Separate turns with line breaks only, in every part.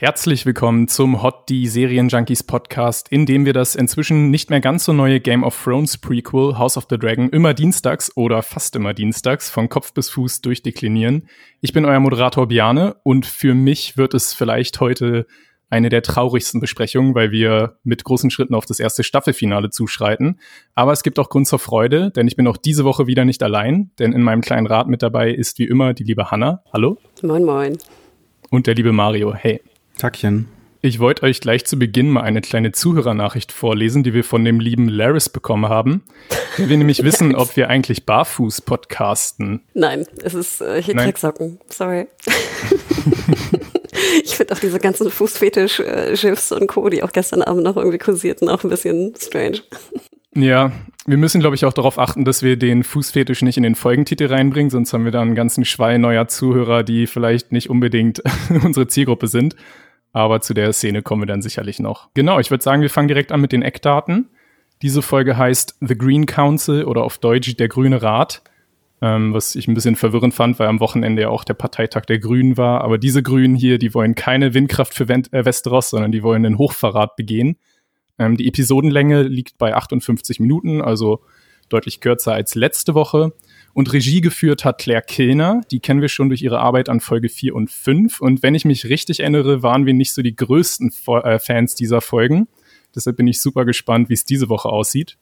Herzlich willkommen zum Hot D Serien Junkies Podcast, in dem wir das inzwischen nicht mehr ganz so neue Game of Thrones Prequel House of the Dragon immer dienstags oder fast immer dienstags von Kopf bis Fuß durchdeklinieren. Ich bin euer Moderator Biane und für mich wird es vielleicht heute eine der traurigsten Besprechungen, weil wir mit großen Schritten auf das erste Staffelfinale zuschreiten. Aber es gibt auch Grund zur Freude, denn ich bin auch diese Woche wieder nicht allein, denn in meinem kleinen Rat mit dabei ist wie immer die liebe Hanna. Hallo.
Moin, moin.
Und der liebe Mario. Hey.
Tackchen.
Ich wollte euch gleich zu Beginn mal eine kleine Zuhörernachricht vorlesen, die wir von dem lieben Laris bekommen haben. Der will nämlich wissen, ob wir eigentlich barfuß podcasten.
Nein, es ist äh, hier Drecksocken. Sorry. ich finde auch diese ganzen Fußfetisch-GIFs und Co., die auch gestern Abend noch irgendwie kursierten, auch ein bisschen strange.
Ja, wir müssen, glaube ich, auch darauf achten, dass wir den Fußfetisch nicht in den Folgentitel reinbringen, sonst haben wir da einen ganzen Schwall neuer Zuhörer, die vielleicht nicht unbedingt unsere Zielgruppe sind. Aber zu der Szene kommen wir dann sicherlich noch. Genau, ich würde sagen, wir fangen direkt an mit den Eckdaten. Diese Folge heißt The Green Council oder auf Deutsch der Grüne Rat, ähm, was ich ein bisschen verwirrend fand, weil am Wochenende ja auch der Parteitag der Grünen war. Aber diese Grünen hier, die wollen keine Windkraft für äh, Westeros, sondern die wollen einen Hochverrat begehen. Ähm, die Episodenlänge liegt bei 58 Minuten, also deutlich kürzer als letzte Woche. Und Regie geführt hat Claire Kilner. Die kennen wir schon durch ihre Arbeit an Folge 4 und 5. Und wenn ich mich richtig erinnere, waren wir nicht so die größten äh, Fans dieser Folgen. Deshalb bin ich super gespannt, wie es diese Woche aussieht.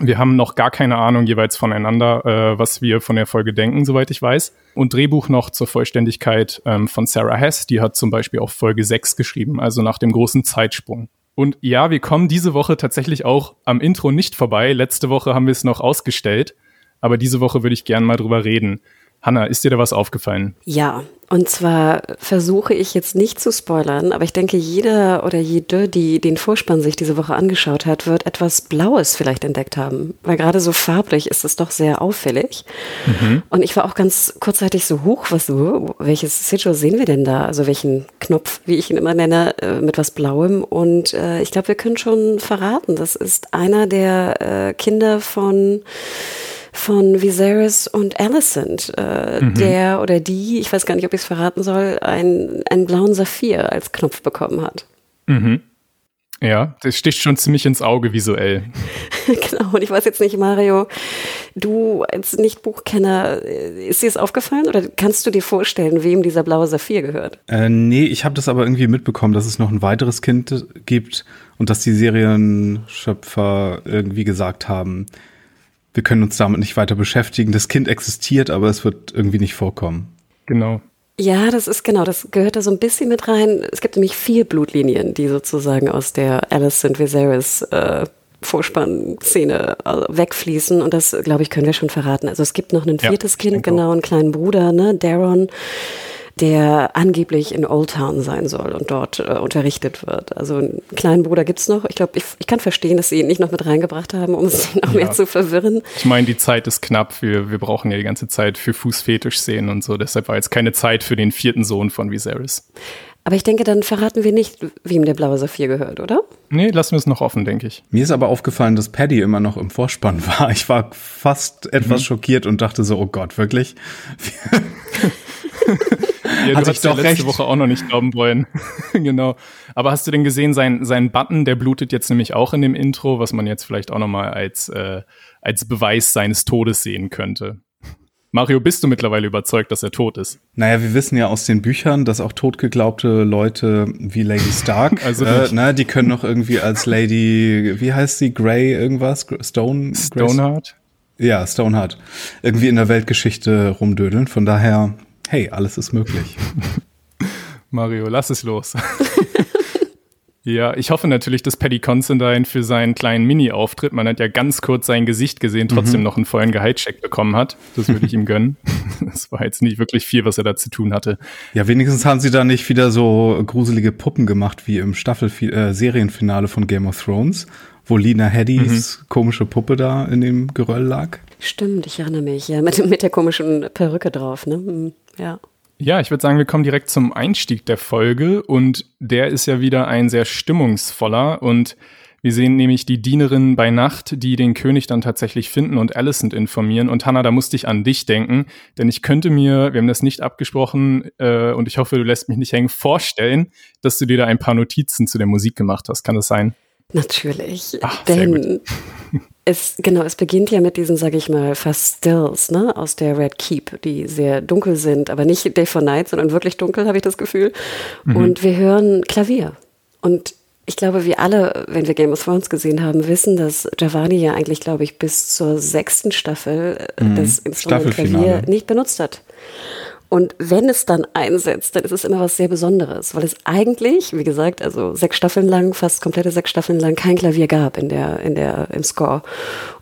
Wir haben noch gar keine Ahnung jeweils voneinander, äh, was wir von der Folge denken, soweit ich weiß. Und Drehbuch noch zur Vollständigkeit ähm, von Sarah Hess. Die hat zum Beispiel auch Folge 6 geschrieben, also nach dem großen Zeitsprung. Und ja, wir kommen diese Woche tatsächlich auch am Intro nicht vorbei. Letzte Woche haben wir es noch ausgestellt aber diese Woche würde ich gerne mal drüber reden. Hanna, ist dir da was aufgefallen?
Ja, und zwar versuche ich jetzt nicht zu spoilern, aber ich denke, jeder oder jede, die den Vorspann sich diese Woche angeschaut hat, wird etwas Blaues vielleicht entdeckt haben. Weil gerade so farblich ist es doch sehr auffällig. Mhm. Und ich war auch ganz kurzzeitig so hoch, was so, welches Sigil sehen wir denn da? Also welchen Knopf, wie ich ihn immer nenne, äh, mit was Blauem. Und äh, ich glaube, wir können schon verraten, das ist einer der äh, Kinder von von Viserys und Alicent, äh, mhm. der oder die, ich weiß gar nicht, ob ich es verraten soll, ein, einen blauen Saphir als Knopf bekommen hat.
Mhm. Ja, das sticht schon ziemlich ins Auge visuell.
genau, und ich weiß jetzt nicht, Mario, du als Nicht-Buchkenner, äh, ist dir es aufgefallen oder kannst du dir vorstellen, wem dieser blaue Saphir gehört?
Äh, nee, ich habe das aber irgendwie mitbekommen, dass es noch ein weiteres Kind gibt und dass die Serienschöpfer irgendwie gesagt haben, wir können uns damit nicht weiter beschäftigen. Das Kind existiert, aber es wird irgendwie nicht vorkommen.
Genau.
Ja, das ist genau, das gehört da so ein bisschen mit rein. Es gibt nämlich vier Blutlinien, die sozusagen aus der Alice and Viserys äh, Vorspann-Szene äh, wegfließen. Und das, glaube ich, können wir schon verraten. Also es gibt noch ein viertes ja, Kind, genau, einen kleinen Bruder, ne, Daron der angeblich in Old Town sein soll und dort äh, unterrichtet wird. Also einen kleinen Bruder gibt's noch. Ich glaube, ich, ich kann verstehen, dass sie ihn nicht noch mit reingebracht haben, um es noch ja. mehr zu verwirren.
Ich meine, die Zeit ist knapp. Wir, wir brauchen ja die ganze Zeit für Fußfetisch-Szenen und so. Deshalb war jetzt keine Zeit für den vierten Sohn von Viserys.
Aber ich denke, dann verraten wir nicht, wem der blaue Saphir gehört, oder?
Nee, lassen wir es noch offen, denke ich.
Mir ist aber aufgefallen, dass Paddy immer noch im Vorspann war. Ich war fast etwas mhm. schockiert und dachte so, oh Gott, wirklich?
Ja, du hast ja letzte recht. Woche auch noch nicht glauben wollen. genau. Aber hast du denn gesehen, sein, sein Button, der blutet jetzt nämlich auch in dem Intro, was man jetzt vielleicht auch nochmal als, äh, als Beweis seines Todes sehen könnte. Mario, bist du mittlerweile überzeugt, dass er tot ist?
Naja, wir wissen ja aus den Büchern, dass auch totgeglaubte Leute wie Lady Stark, also äh, na, die können noch irgendwie als Lady, wie heißt sie, Grey irgendwas, Stone,
Stoneheart?
Ja, Stoneheart. Irgendwie in der Weltgeschichte rumdödeln. Von daher, hey, alles ist möglich.
Mario, lass es los. ja, ich hoffe natürlich, dass Paddy Considine für seinen kleinen Mini-Auftritt, man hat ja ganz kurz sein Gesicht gesehen, trotzdem mhm. noch einen vollen Gehaltscheck bekommen hat. Das würde ich ihm gönnen. Das war jetzt nicht wirklich viel, was er da zu tun hatte.
Ja, wenigstens haben sie da nicht wieder so gruselige Puppen gemacht wie im Staffel-Serienfinale äh, von Game of Thrones, wo Lina Headys mhm. komische Puppe da in dem Geröll lag.
Stimmt, ich erinnere mich, ja, mit, mit der komischen Perücke drauf, ne? Hm, ja.
Ja, ich würde sagen, wir kommen direkt zum Einstieg der Folge und der ist ja wieder ein sehr stimmungsvoller und Wir sehen nämlich die Dienerin bei Nacht, die den König dann tatsächlich finden und Alicent informieren. Und Hannah, da musste ich an dich denken, denn ich könnte mir, wir haben das nicht abgesprochen äh, und ich hoffe, du lässt mich nicht hängen, vorstellen, dass du dir da ein paar Notizen zu der Musik gemacht hast. Kann das sein?
Natürlich, Ach, denn es genau, es beginnt ja mit diesen, sage ich mal, fast Stills, ne, aus der Red Keep, die sehr dunkel sind, aber nicht Day for Night, sondern wirklich dunkel, habe ich das Gefühl. Mhm. Und wir hören Klavier. Und ich glaube, wir alle, wenn wir Game of Thrones gesehen haben, wissen, dass Giovanni ja eigentlich, glaube ich, bis zur sechsten Staffel äh, mhm. das Instrument Klavier nicht benutzt hat. Und wenn es dann einsetzt, dann ist es immer was sehr Besonderes, weil es eigentlich, wie gesagt, also sechs Staffeln lang, fast komplette sechs Staffeln lang kein Klavier gab in der, in der, im Score.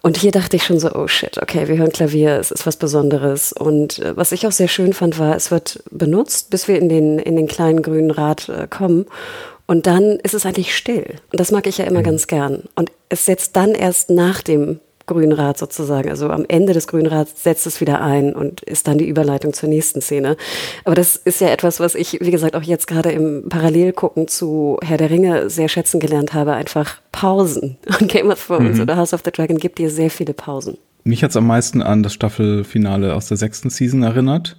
Und hier dachte ich schon so, oh shit, okay, wir hören Klavier, es ist was Besonderes. Und äh, was ich auch sehr schön fand, war, es wird benutzt, bis wir in den, in den kleinen grünen Rad äh, kommen. Und dann ist es eigentlich still. Und das mag ich ja immer mhm. ganz gern. Und es setzt dann erst nach dem Grünrad sozusagen, also am Ende des Grünrads setzt es wieder ein und ist dann die Überleitung zur nächsten Szene. Aber das ist ja etwas, was ich, wie gesagt, auch jetzt gerade im Parallelgucken zu Herr der Ringe sehr schätzen gelernt habe, einfach Pausen. Und Game of Thrones mhm. oder House of the Dragon gibt dir sehr viele Pausen.
Mich hat es am meisten an das Staffelfinale aus der sechsten Season erinnert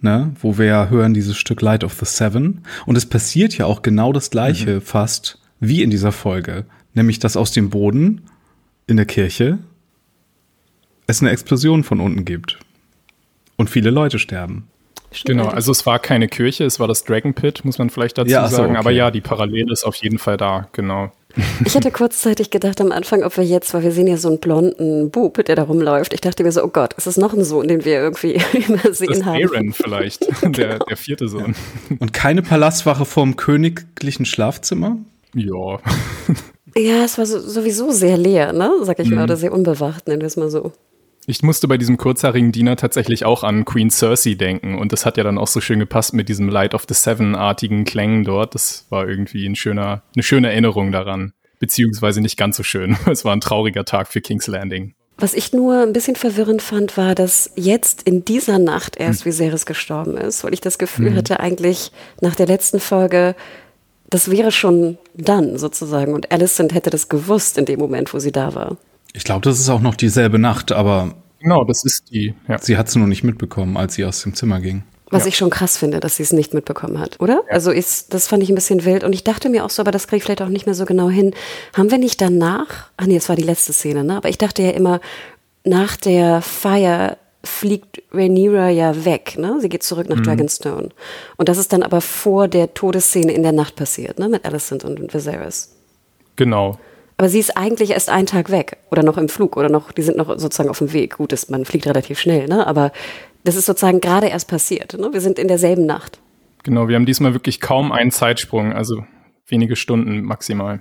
ne, wo wir ja hören dieses Stück Light of the Seven. Und es passiert ja auch genau das gleiche mhm. fast wie in dieser Folge. Nämlich, dass aus dem Boden in der Kirche es eine Explosion von unten gibt. Und viele Leute sterben.
Genau, also es war keine Kirche, es war das Dragon Pit, muss man vielleicht dazu ja, so, sagen. Okay. Aber ja, die Parallele ist auf jeden Fall da, genau.
Ich hatte kurzzeitig gedacht am Anfang, ob wir jetzt, weil wir sehen ja so einen blonden Bub, der da rumläuft. Ich dachte mir so, oh Gott, ist es noch ein Sohn, den wir irgendwie übersehen das haben?
Aaron vielleicht, der, der vierte Sohn.
Und keine Palastwache vorm königlichen Schlafzimmer?
Ja.
Ja, es war so, sowieso sehr leer, ne? Sag ich mhm. mal, oder sehr unbewacht, nennen wir es mal so.
Ich musste bei diesem kurzhaarigen Diener tatsächlich auch an Queen Cersei denken und das hat ja dann auch so schön gepasst mit diesem Light of the Seven-artigen Klängen dort. Das war irgendwie ein schöner, eine schöne Erinnerung daran. Beziehungsweise nicht ganz so schön. Es war ein trauriger Tag für King's Landing.
Was ich nur ein bisschen verwirrend fand, war, dass jetzt in dieser Nacht erst hm. Viserys gestorben ist, weil ich das Gefühl mhm. hatte, eigentlich nach der letzten Folge, das wäre schon dann sozusagen und Alicent hätte das gewusst in dem Moment, wo sie da war.
Ich glaube, das ist auch noch dieselbe Nacht, aber.
Genau, das ist die.
Ja. Sie hat es nur nicht mitbekommen, als sie aus dem Zimmer ging.
Was ja. ich schon krass finde, dass sie es nicht mitbekommen hat, oder? Ja. Also ist, das fand ich ein bisschen wild. Und ich dachte mir auch so, aber das kriege ich vielleicht auch nicht mehr so genau hin. Haben wir nicht danach, ach nee, es war die letzte Szene, ne? Aber ich dachte ja immer, nach der Feier fliegt Rhaenyra ja weg, ne? Sie geht zurück nach mhm. Dragonstone. Und das ist dann aber vor der Todesszene in der Nacht passiert, ne? Mit Alicent und Viserys.
Genau.
Aber sie ist eigentlich erst einen Tag weg oder noch im Flug oder noch, die sind noch sozusagen auf dem Weg. Gut, ist, man fliegt relativ schnell, ne? Aber das ist sozusagen gerade erst passiert. Ne? Wir sind in derselben Nacht.
Genau, wir haben diesmal wirklich kaum einen Zeitsprung, also wenige Stunden maximal.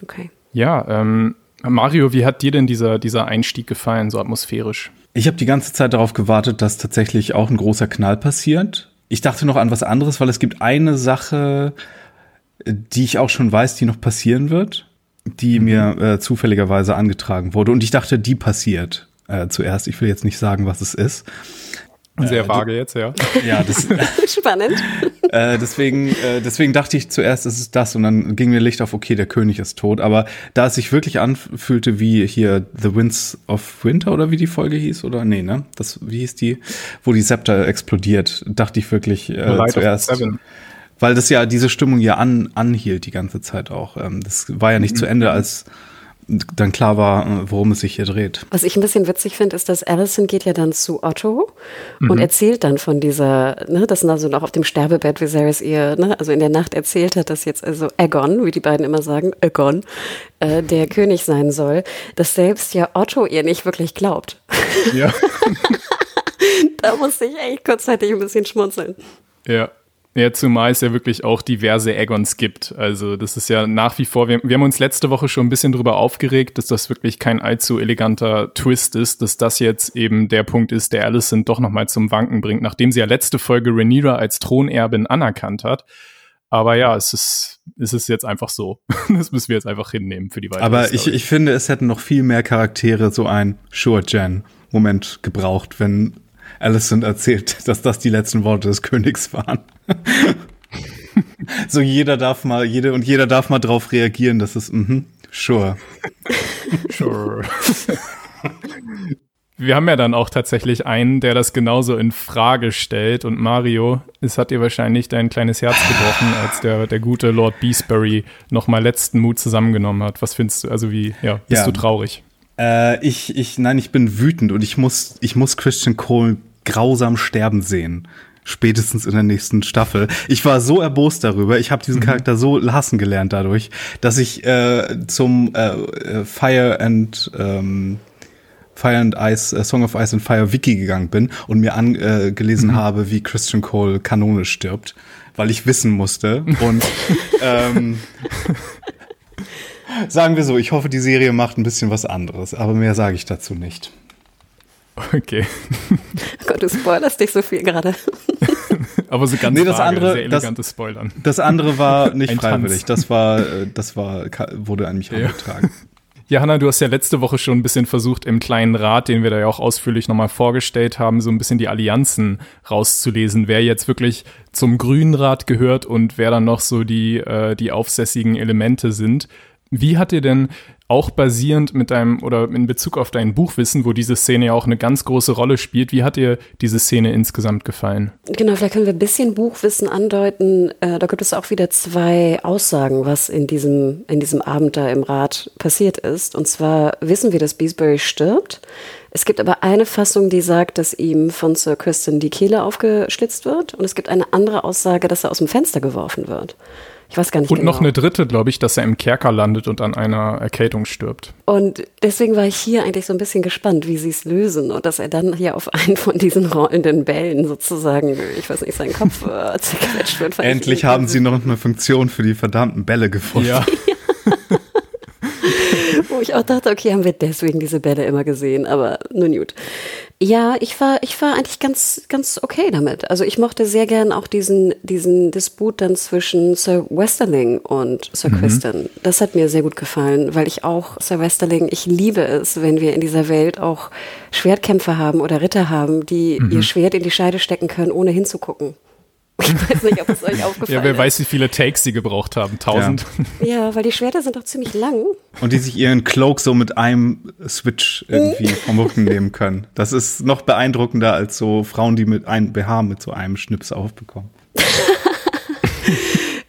Okay.
Ja, ähm, Mario, wie hat dir denn dieser, dieser Einstieg gefallen, so atmosphärisch?
Ich habe die ganze Zeit darauf gewartet, dass tatsächlich auch ein großer Knall passiert. Ich dachte noch an was anderes, weil es gibt eine Sache, die ich auch schon weiß, die noch passieren wird die mhm. mir äh, zufälligerweise angetragen wurde. Und ich dachte, die passiert äh, zuerst. Ich will jetzt nicht sagen, was es ist.
Sehr äh, vage jetzt, ja.
Ja, das
spannend.
Äh, deswegen, äh, deswegen dachte ich zuerst, es ist das und dann ging mir Licht auf, okay, der König ist tot. Aber da es sich wirklich anfühlte wie hier The Winds of Winter oder wie die Folge hieß oder nee, ne? Das wie hieß die, wo die Scepter explodiert, dachte ich wirklich äh, zuerst. Weil das ja diese Stimmung ja an, anhielt die ganze Zeit auch. Ähm, das war ja nicht mhm. zu Ende, als dann klar war, worum es sich hier dreht.
Was ich ein bisschen witzig finde, ist, dass Alison geht ja dann zu Otto mhm. und erzählt dann von dieser, ne, dass also noch auf dem Sterbebett Viserys ihr, ne, also in der Nacht erzählt hat, dass jetzt also Aegon, wie die beiden immer sagen, Aegon, äh, der König sein soll, dass selbst ja Otto ihr nicht wirklich glaubt.
Ja.
da musste ich echt kurzzeitig ein bisschen schmunzeln.
Ja. Ja, zumal es ja wirklich auch diverse Aggons gibt. Also das ist ja nach wie vor, wir, wir, haben uns letzte Woche schon ein bisschen drüber aufgeregt, dass das wirklich kein allzu eleganter Twist ist, dass das jetzt eben der Punkt ist, der Alicent doch nochmal zum Wanken bringt, nachdem sie ja letzte Folge Rhaenyra als Thronerbin anerkannt hat. Aber ja, es ist, es ist jetzt einfach so. Das müssen wir jetzt einfach hinnehmen für die weitere
Aber ich, ich finde, es hätten noch viel mehr Charaktere so ein Sure Jen Moment gebraucht, wenn Alicent erzählt, dass das die letzten Worte des Königs waren. so jeder darf mal, jede und jeder darf mal drauf reagieren, dass es, mhm, Sure.
Sure. Wir haben ja dann auch tatsächlich einen, der das genauso in Frage stellt. Und Mario, es hat dir wahrscheinlich dein kleines Herz gebrochen, als der, der gute Lord Beesbury nochmal letzten Mut zusammengenommen hat. Was findest du? Also wie, ja, bist ja. du traurig?
Äh, ich, ich, nein, ich bin wütend und ich muss, ich muss Christian Cole grausam sterben sehen spätestens in der nächsten Staffel. Ich war so erbost darüber, ich habe diesen mhm. Charakter so hassen gelernt dadurch, dass ich äh, zum äh, Fire and ähm, Fire and Ice, äh, Song of Ice and Fire Wiki gegangen bin und mir angelesen äh, mhm. habe, wie Christian Cole kanonisch stirbt, weil ich wissen musste. Und ähm, sagen wir so, ich hoffe, die Serie macht ein bisschen was anderes, aber mehr sage ich dazu nicht.
Okay.
Oh Gott, du spoilerst dich so viel gerade.
Aber so ganz
nee, das vage, andere,
sehr elegantes das, Spoilern.
Das andere war nicht freiwillig. Das war, äh, das war, wurde an mich ja. herangetragen.
Ja, Hanna, du hast ja letzte Woche schon ein bisschen versucht, im kleinen Rat, den wir da ja auch ausführlich nochmal vorgestellt haben, so ein bisschen die Allianzen rauszulesen, wer jetzt wirklich zum Grünen Rat gehört und wer dann noch so die, äh, die aufsässigen Elemente sind. Wie hat dir denn auch basierend mit deinem oder in Bezug auf dein Buchwissen, wo diese Szene ja auch eine ganz große Rolle spielt, wie hat dir diese Szene insgesamt gefallen?
Genau, vielleicht können wir ein bisschen Buchwissen andeuten. Äh, da gibt es auch wieder zwei Aussagen, was in diesem, in diesem Abend da im Rat passiert ist. Und zwar wissen wir, dass Beesbury stirbt. Es gibt aber eine Fassung, die sagt, dass ihm von Sir Kristen die Kehle aufgeschlitzt wird. Und es gibt eine andere Aussage, dass er aus dem Fenster geworfen wird. Ich weiß gar nicht
und
genau.
noch eine dritte, glaube ich, dass er im Kerker landet und an einer Erkältung stirbt.
Und deswegen war ich hier eigentlich so ein bisschen gespannt, wie sie es lösen und dass er dann hier auf einen von diesen rollenden Bällen sozusagen, ich weiß nicht, seinen Kopf äh, zerquetscht wird.
Endlich haben sie noch eine Funktion für die verdammten Bälle gefunden. Ja.
Wo ich auch dachte, okay, haben wir deswegen diese Bälle immer gesehen, aber nun gut. Ja, ich war, ich war eigentlich ganz, ganz okay damit. Also ich mochte sehr gern auch diesen, diesen Disput dann zwischen Sir Westerling und Sir mhm. Kristen. Das hat mir sehr gut gefallen, weil ich auch Sir Westerling, ich liebe es, wenn wir in dieser Welt auch Schwertkämpfer haben oder Ritter haben, die mhm. ihr Schwert in die Scheide stecken können, ohne hinzugucken. Ich weiß nicht, ob es euch aufgefallen ist.
Ja, wer weiß, wie viele Takes sie gebraucht haben. Tausend.
Ja. ja. weil die Schwerter sind doch ziemlich lang.
Und die sich ihren Cloak so mit einem Switch irgendwie vom Rücken nehmen können. Das ist noch beeindruckender als so Frauen, die mit einem BH mit so einem Schnips aufbekommen.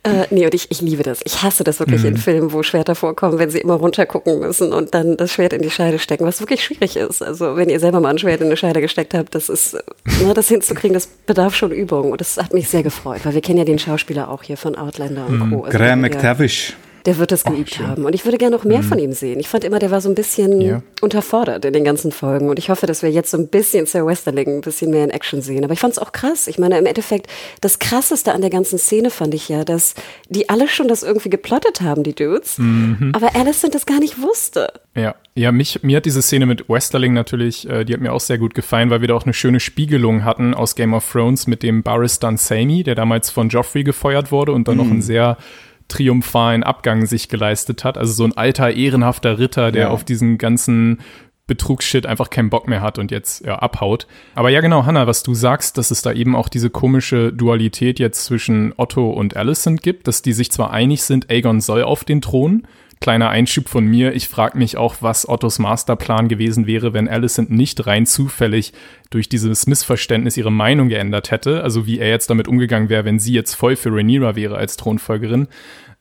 Äh, nee, und ich, ich liebe das. Ich hasse das wirklich mhm. in Filmen, wo Schwerter vorkommen, wenn sie immer runtergucken müssen und dann das Schwert in die Scheide stecken, was wirklich schwierig ist. Also wenn ihr selber mal ein Schwert in eine Scheide gesteckt habt, das ist, ne, das hinzukriegen, das bedarf schon Übung. Und das hat mich sehr gefreut, weil wir kennen ja den Schauspieler auch hier von Outlander und Co.
Also Graham McTavish
der wird das geübt Ach, haben. Und ich würde gerne noch mehr mhm. von ihm sehen. Ich fand immer, der war so ein bisschen ja. unterfordert in den ganzen Folgen. Und ich hoffe, dass wir jetzt so ein bisschen Sir Westerling ein bisschen mehr in Action sehen. Aber ich fand es auch krass. Ich meine, im Endeffekt, das Krasseste an der ganzen Szene fand ich ja, dass die alle schon das irgendwie geplottet haben, die Dudes. Mhm. Aber Alison das gar nicht wusste.
Ja, ja, mich, mir hat diese Szene mit Westerling natürlich, äh, die hat mir auch sehr gut gefallen, weil wir da auch eine schöne Spiegelung hatten aus Game of Thrones mit dem Barris Dunsany, der damals von Joffrey gefeuert wurde und dann mhm. noch ein sehr triumphalen Abgang sich geleistet hat. Also so ein alter, ehrenhafter Ritter, der ja. auf diesen ganzen Betrugsshit einfach keinen Bock mehr hat und jetzt ja, abhaut. Aber ja, genau, Hannah, was du sagst, dass es da eben auch diese komische Dualität jetzt zwischen Otto und Alicent gibt, dass die sich zwar einig sind, Aegon soll auf den Thron, Kleiner Einschub von mir. Ich frage mich auch, was Ottos Masterplan gewesen wäre, wenn Alicent nicht rein zufällig durch dieses Missverständnis ihre Meinung geändert hätte. Also wie er jetzt damit umgegangen wäre, wenn sie jetzt voll für Rhaenyra wäre als Thronfolgerin.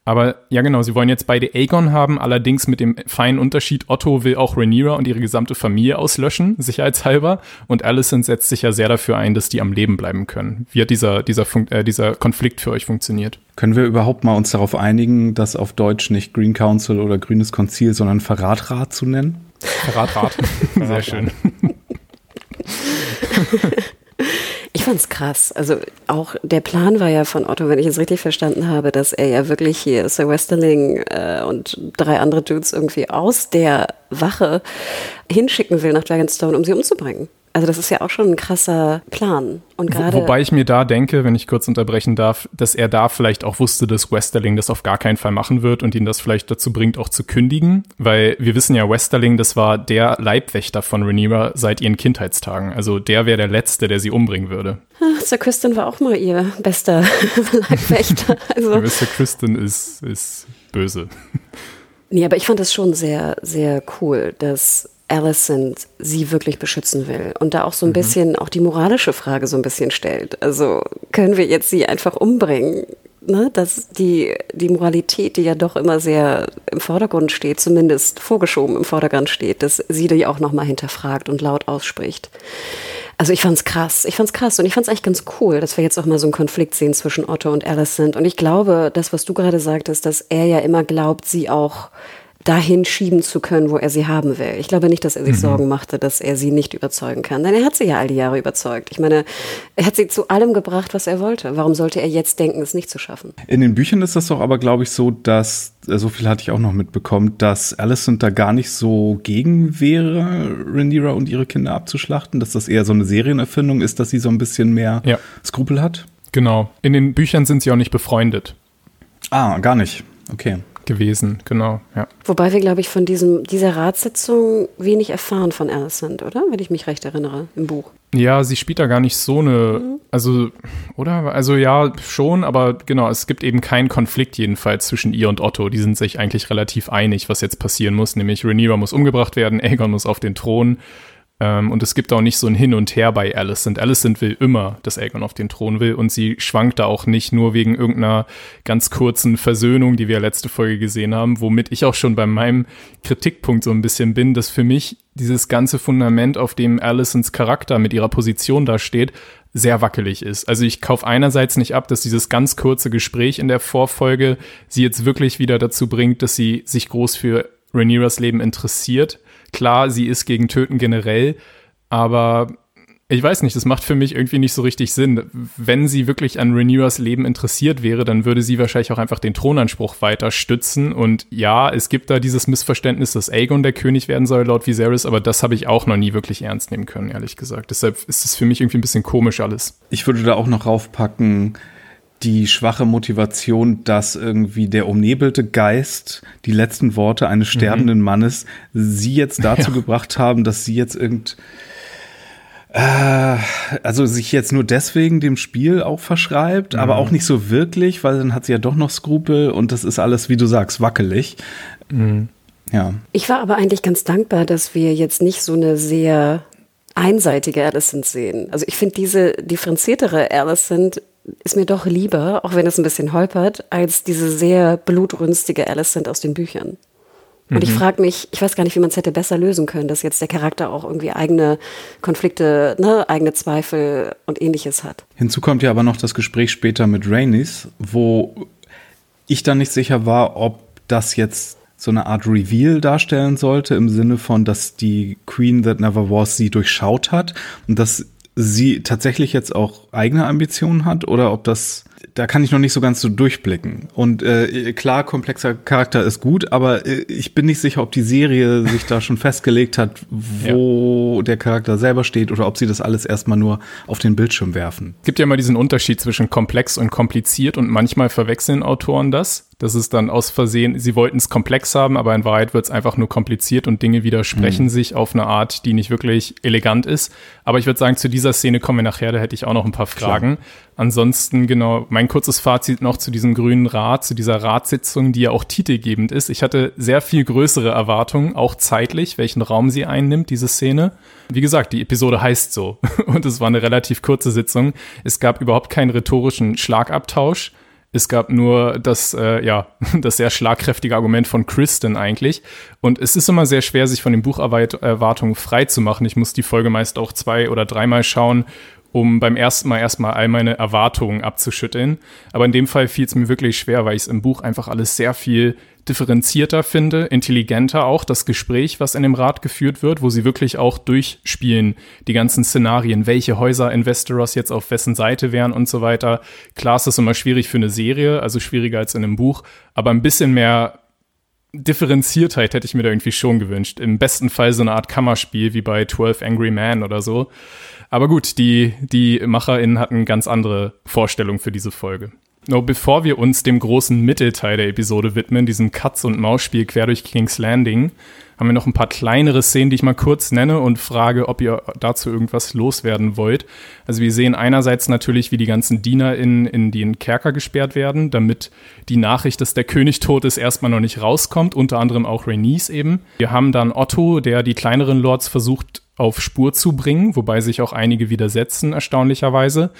Aber ja, genau, sie wollen jetzt beide Aegon haben, allerdings mit dem feinen Unterschied, Otto will auch Rhaenyra und ihre gesamte Familie auslöschen, sicherheitshalber. Und Alicent setzt sich ja sehr dafür ein, dass die am Leben bleiben können. Wie hat dieser, dieser, Fun äh, dieser Konflikt für euch funktioniert?
Können wir überhaupt mal uns darauf einigen, das auf Deutsch nicht Green Council oder Grünes Konzil, sondern Verratrat zu nennen?
Verratrat. sehr schön.
Ich fand's krass. Also auch der Plan war ja von Otto, wenn ich es richtig verstanden habe, dass er ja wirklich hier Sir Westerling äh, und drei andere Dudes irgendwie aus der Wache hinschicken will nach Dragonstone, um sie umzubringen. Also das ist ja auch schon ein krasser Plan. Und gerade
Wobei ich mir da denke, wenn ich kurz unterbrechen darf, dass er da vielleicht auch wusste, dass Westerling das auf gar keinen Fall machen wird und ihn das vielleicht dazu bringt, auch zu kündigen. Weil wir wissen ja, Westerling, das war der Leibwächter von Rhaenyra seit ihren Kindheitstagen. Also der wäre der Letzte, der sie umbringen würde.
Ach, Sir Kristen war auch mal ihr bester Leibwächter.
Also. Sir Kristen ist, ist böse.
Nee, aber ich fand es schon sehr, sehr cool, dass Alicent sie wirklich beschützen will und da auch so ein mhm. bisschen auch die moralische Frage so ein bisschen stellt. Also können wir jetzt sie einfach umbringen? Ne, dass die, die Moralität, die ja doch immer sehr im Vordergrund steht, zumindest vorgeschoben im Vordergrund steht, dass sie die auch nochmal hinterfragt und laut ausspricht. Also ich fand's krass. Ich fand's krass und ich fand's eigentlich ganz cool, dass wir jetzt auch mal so einen Konflikt sehen zwischen Otto und Alicent. Und ich glaube, das, was du gerade sagtest, dass er ja immer glaubt, sie auch dahin schieben zu können, wo er sie haben will. Ich glaube nicht, dass er sich mhm. Sorgen machte, dass er sie nicht überzeugen kann. Denn er hat sie ja all die Jahre überzeugt. Ich meine, er hat sie zu allem gebracht, was er wollte. Warum sollte er jetzt denken, es nicht zu schaffen?
In den Büchern ist das doch aber, glaube ich, so, dass, äh, so viel hatte ich auch noch mitbekommen, dass Alicent da gar nicht so gegen wäre, Rhaenyra und ihre Kinder abzuschlachten, dass das eher so eine Serienerfindung ist, dass sie so ein bisschen mehr ja. Skrupel hat.
Genau. In den Büchern sind sie auch nicht befreundet.
Ah, gar nicht. Okay
gewesen, genau, ja.
Wobei wir, glaube ich, von diesem, dieser Ratssitzung wenig erfahren von Alicent, oder? Wenn ich mich recht erinnere, im Buch.
Ja, sie spielt da gar nicht so eine, mhm. also, oder? Also ja, schon, aber genau, es gibt eben keinen Konflikt jedenfalls zwischen ihr und Otto. Die sind sich eigentlich relativ einig, was jetzt passieren muss, nämlich Rhaenyra muss umgebracht werden, Aegon muss auf den Thron ähm, und es gibt auch nicht so ein Hin und Her bei Alicent. Alicent will immer, dass Aegon auf den Thron will und sie schwankt da auch nicht nur wegen irgendeiner ganz kurzen Versöhnung, die wir letzte Folge gesehen haben, womit ich auch schon bei meinem Kritikpunkt so ein bisschen bin, dass für mich dieses ganze Fundament, auf dem Alicents Charakter mit ihrer Position da steht, sehr wackelig ist. Also ich kaufe einerseits nicht ab, dass dieses ganz kurze Gespräch in der Vorfolge sie jetzt wirklich wieder dazu bringt, dass sie sich groß für Rhaenyras Leben interessiert Klar, sie ist gegen Töten generell, aber ich weiß nicht, das macht für mich irgendwie nicht so richtig Sinn. Wenn sie wirklich an Rhaenyras Leben interessiert wäre, dann würde sie wahrscheinlich auch einfach den Thronanspruch weiter stützen. Und ja, es gibt da dieses Missverständnis, dass Aegon der König werden soll, laut Viserys, aber das habe ich auch noch nie wirklich ernst nehmen können, ehrlich gesagt. Deshalb ist es für mich irgendwie ein bisschen komisch alles.
Ich würde da auch noch raufpacken, die schwache Motivation, dass irgendwie der umnebelte Geist, die letzten Worte eines mhm. sterbenden mhm. Mannes, sie jetzt dazu ja. gebracht haben, dass sie jetzt irgend äh, also sich jetzt nur deswegen dem Spiel auch verschreibt, mhm. aber auch nicht so wirklich, weil dann hat sie ja doch noch Skrupel und das ist alles, wie du sagst, wackelig. Mhm.
Ja. Ich war aber eigentlich ganz dankbar, dass wir jetzt nicht so eine sehr einseitige Alicent sehen. Also ich finde diese differenziertere Alicent ist mir doch lieber, auch wenn es ein bisschen holpert, als diese sehr blutrünstige Alicent aus den Büchern. Und mhm. ich frage mich, ich weiß gar nicht, wie man es hätte besser lösen können, dass jetzt der Charakter auch irgendwie eigene Konflikte, ne, eigene Zweifel und ähnliches hat.
Hinzu kommt ja aber noch das Gespräch später mit Rainis, wo ich dann nicht sicher war, ob das jetzt so eine Art Reveal darstellen sollte, im Sinne von, dass die Queen That Never Was sie durchschaut hat und dass sie tatsächlich jetzt auch eigene Ambitionen hat oder ob das da kann ich noch nicht so ganz so durchblicken. Und äh, klar, komplexer Charakter ist gut, aber äh, ich bin nicht sicher, ob die Serie sich da schon festgelegt hat, wo ja. der Charakter selber steht oder ob sie das alles erstmal nur auf den Bildschirm werfen.
Es gibt ja immer diesen Unterschied zwischen komplex und kompliziert und manchmal verwechseln Autoren das. Das ist dann aus Versehen, sie wollten es komplex haben, aber in Wahrheit wird es einfach nur kompliziert und Dinge widersprechen mhm. sich auf eine Art, die nicht wirklich elegant ist. Aber ich würde sagen, zu dieser Szene kommen wir nachher, da hätte ich auch noch ein paar Fragen. Klar. Ansonsten, genau, mein kurzes Fazit noch zu diesem grünen Rat, zu dieser Ratssitzung, die ja auch titelgebend ist. Ich hatte sehr viel größere Erwartungen, auch zeitlich, welchen Raum sie einnimmt, diese Szene. Wie gesagt, die Episode heißt so und es war eine relativ kurze Sitzung. Es gab überhaupt keinen rhetorischen Schlagabtausch. Es gab nur das, äh, ja, das sehr schlagkräftige Argument von Kristen eigentlich. Und es ist immer sehr schwer, sich von den Bucherwartungen frei zu machen. Ich muss die Folge meist auch zwei oder dreimal schauen, um beim ersten Mal erstmal all meine Erwartungen abzuschütteln. Aber in dem Fall fiel es mir wirklich schwer, weil ich es im Buch einfach alles sehr viel differenzierter finde, intelligenter auch das Gespräch, was in dem Rat geführt wird, wo sie wirklich auch durchspielen, die ganzen Szenarien, welche Häuser in Westeros jetzt auf wessen Seite wären und so weiter. Klar ist das immer schwierig für eine Serie, also schwieriger als in einem Buch, aber ein bisschen mehr Differenziertheit hätte ich mir da irgendwie schon gewünscht. Im besten Fall so eine Art Kammerspiel wie bei 12 Angry Men oder so. Aber gut, die, die MacherInnen hatten ganz andere Vorstellungen für diese Folge. No, bevor wir uns dem großen Mittelteil der Episode widmen, diesem Katz- und Maus-Spiel quer durch King's Landing, haben wir noch ein paar kleinere Szenen, die ich mal kurz nenne und frage, ob ihr dazu irgendwas loswerden wollt. Also wir sehen einerseits natürlich, wie die ganzen Diener in, in den Kerker gesperrt werden, damit die Nachricht, dass der König tot ist, erstmal noch nicht rauskommt, unter anderem auch Rhaenys eben. Wir haben dann Otto, der die kleineren Lords versucht auf Spur zu bringen, wobei sich auch einige widersetzen, erstaunlicherweise.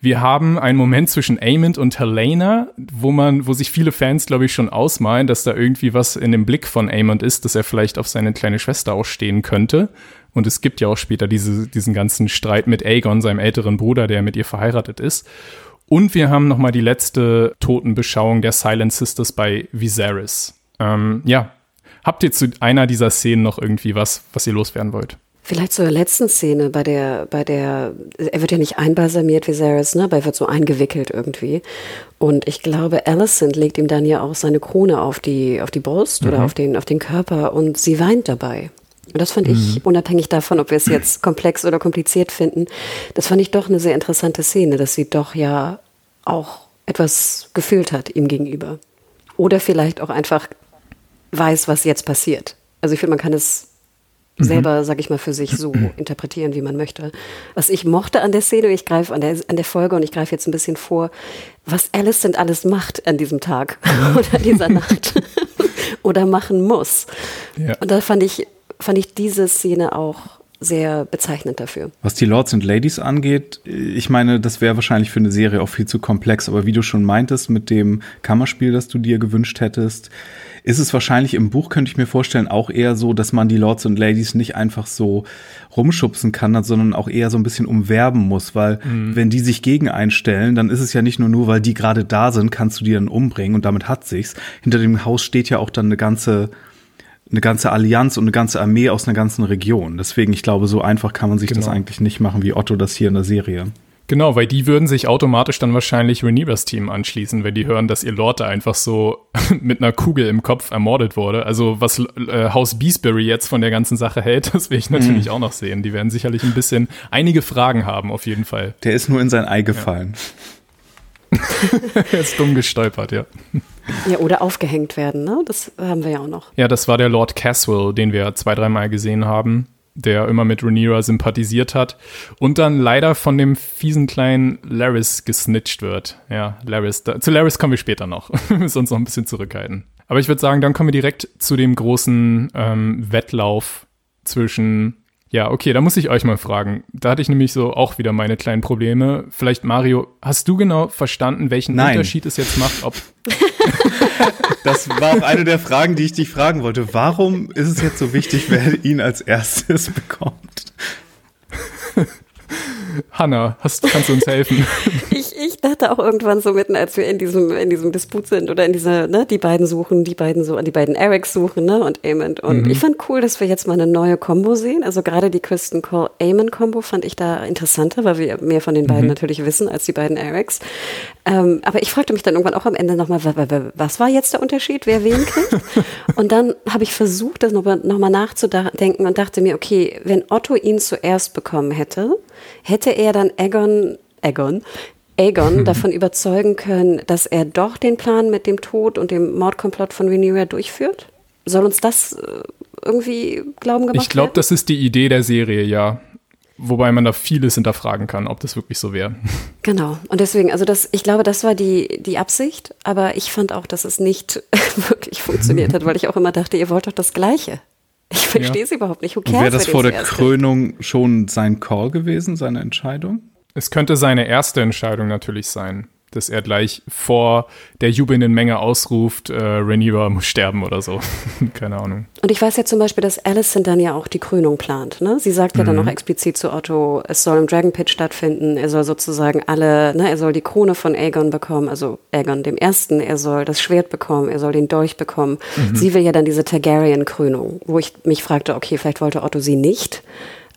Wir haben einen Moment zwischen Amond und Helena, wo man, wo sich viele Fans, glaube ich, schon ausmalen, dass da irgendwie was in dem Blick von Amond ist, dass er vielleicht auf seine kleine Schwester auch stehen könnte. Und es gibt ja auch später diese, diesen ganzen Streit mit Aegon, seinem älteren Bruder, der mit ihr verheiratet ist. Und wir haben nochmal die letzte Totenbeschauung der Silent Sisters bei Viserys. Ähm, ja, habt ihr zu einer dieser Szenen noch irgendwie was, was ihr loswerden wollt?
Vielleicht zur letzten Szene, bei der, bei der, er wird ja nicht einbalsamiert wie Viserys, ne, aber er wird so eingewickelt irgendwie. Und ich glaube, Alicent legt ihm dann ja auch seine Krone auf die, auf die Brust mhm. oder auf den, auf den Körper und sie weint dabei. Und das fand mhm. ich, unabhängig davon, ob wir es jetzt komplex oder kompliziert finden, das fand ich doch eine sehr interessante Szene, dass sie doch ja auch etwas gefühlt hat ihm gegenüber. Oder vielleicht auch einfach weiß, was jetzt passiert. Also ich finde, man kann es Mhm. selber, sag ich mal, für sich so interpretieren, wie man möchte. Was ich mochte an der Szene, ich greife an der, an der Folge und ich greife jetzt ein bisschen vor, was Alice denn alles macht an diesem Tag mhm. oder dieser Nacht oder machen muss. Ja. Und da fand ich, fand ich diese Szene auch sehr bezeichnend dafür.
Was die Lords and Ladies angeht, ich meine, das wäre wahrscheinlich für eine Serie auch viel zu komplex, aber wie du schon meintest mit dem Kammerspiel, das du dir gewünscht hättest, ist es wahrscheinlich im Buch, könnte ich mir vorstellen, auch eher so, dass man die Lords und Ladies nicht einfach so rumschubsen kann, sondern auch eher so ein bisschen umwerben muss, weil mhm. wenn die sich gegen einstellen, dann ist es ja nicht nur nur, weil die gerade da sind, kannst du die dann umbringen und damit hat sich's. Hinter dem Haus steht ja auch dann eine ganze eine ganze Allianz und eine ganze Armee aus einer ganzen Region. Deswegen, ich glaube, so einfach kann man sich genau. das eigentlich nicht machen, wie Otto das hier in der Serie.
Genau, weil die würden sich automatisch dann wahrscheinlich Rhaenyras Team anschließen, wenn die hören, dass ihr Lord da einfach so mit einer Kugel im Kopf ermordet wurde. Also was äh, Haus Beesbury jetzt von der ganzen Sache hält, das will ich natürlich mhm. auch noch sehen. Die werden sicherlich ein bisschen einige Fragen haben, auf jeden Fall.
Der ist nur in sein Ei gefallen.
Ja. er ist dumm gestolpert, ja.
Ja, oder aufgehängt werden, ne? Das haben wir ja auch noch.
Ja, das war der Lord Caswell, den wir zwei, dreimal gesehen haben der immer mit Rhaenyra sympathisiert hat und dann leider von dem fiesen kleinen Laris gesnitcht wird. Ja, Laris. Da, zu Laris kommen wir später noch. wir müssen uns noch ein bisschen zurückhalten. Aber ich würde sagen, dann kommen wir direkt zu dem großen ähm, Wettlauf zwischen ja, okay, da muss ich euch mal fragen. Da hatte ich nämlich so auch wieder meine kleinen Probleme. Vielleicht, Mario, hast du genau verstanden, welchen Nein. Unterschied es jetzt macht, ob.
das war auch eine der Fragen, die ich dich fragen wollte. Warum ist es jetzt so wichtig, wer ihn als erstes bekommt?
Hanna, hast, kannst du uns helfen?
Ich, ich dachte auch irgendwann so mitten, als wir in diesem, in diesem Disput sind oder in dieser, ne, die beiden suchen, die beiden so, die beiden Erics suchen, ne, und Amond. Und mhm. ich fand cool, dass wir jetzt mal eine neue Combo sehen. Also gerade die Kristen Cole Amond Combo fand ich da interessanter, weil wir mehr von den beiden mhm. natürlich wissen als die beiden Erics. Ähm, aber ich fragte mich dann irgendwann auch am Ende nochmal, was war jetzt der Unterschied, wer wen kriegt? und dann habe ich versucht, das nochmal noch mal nachzudenken und dachte mir, okay, wenn Otto ihn zuerst bekommen hätte, hätte er dann Egon, Egon, Aegon davon überzeugen können, dass er doch den Plan mit dem Tod und dem Mordkomplott von Rhaenyra durchführt? Soll uns das äh, irgendwie glauben gemacht
Ich glaube, das ist die Idee der Serie, ja. Wobei man da vieles hinterfragen kann, ob das wirklich so wäre.
Genau. Und deswegen, also das, ich glaube, das war die, die Absicht, aber ich fand auch, dass es nicht wirklich funktioniert hat, weil ich auch immer dachte, ihr wollt doch das Gleiche. Ich verstehe es überhaupt nicht.
Wäre das vor der Krönung schon sein Call gewesen, seine Entscheidung?
Es könnte seine erste Entscheidung natürlich sein dass er gleich vor der jubelnden Menge ausruft, äh, Rhaenyra muss sterben oder so. Keine Ahnung.
Und ich weiß ja zum Beispiel, dass Alicent dann ja auch die Krönung plant. Ne? Sie sagt ja mhm. dann auch explizit zu Otto, es soll im Dragon Pit stattfinden. Er soll sozusagen alle, ne, er soll die Krone von Aegon bekommen, also Aegon dem Ersten. Er soll das Schwert bekommen, er soll den Dolch bekommen. Mhm. Sie will ja dann diese Targaryen-Krönung, wo ich mich fragte, okay, vielleicht wollte Otto sie nicht.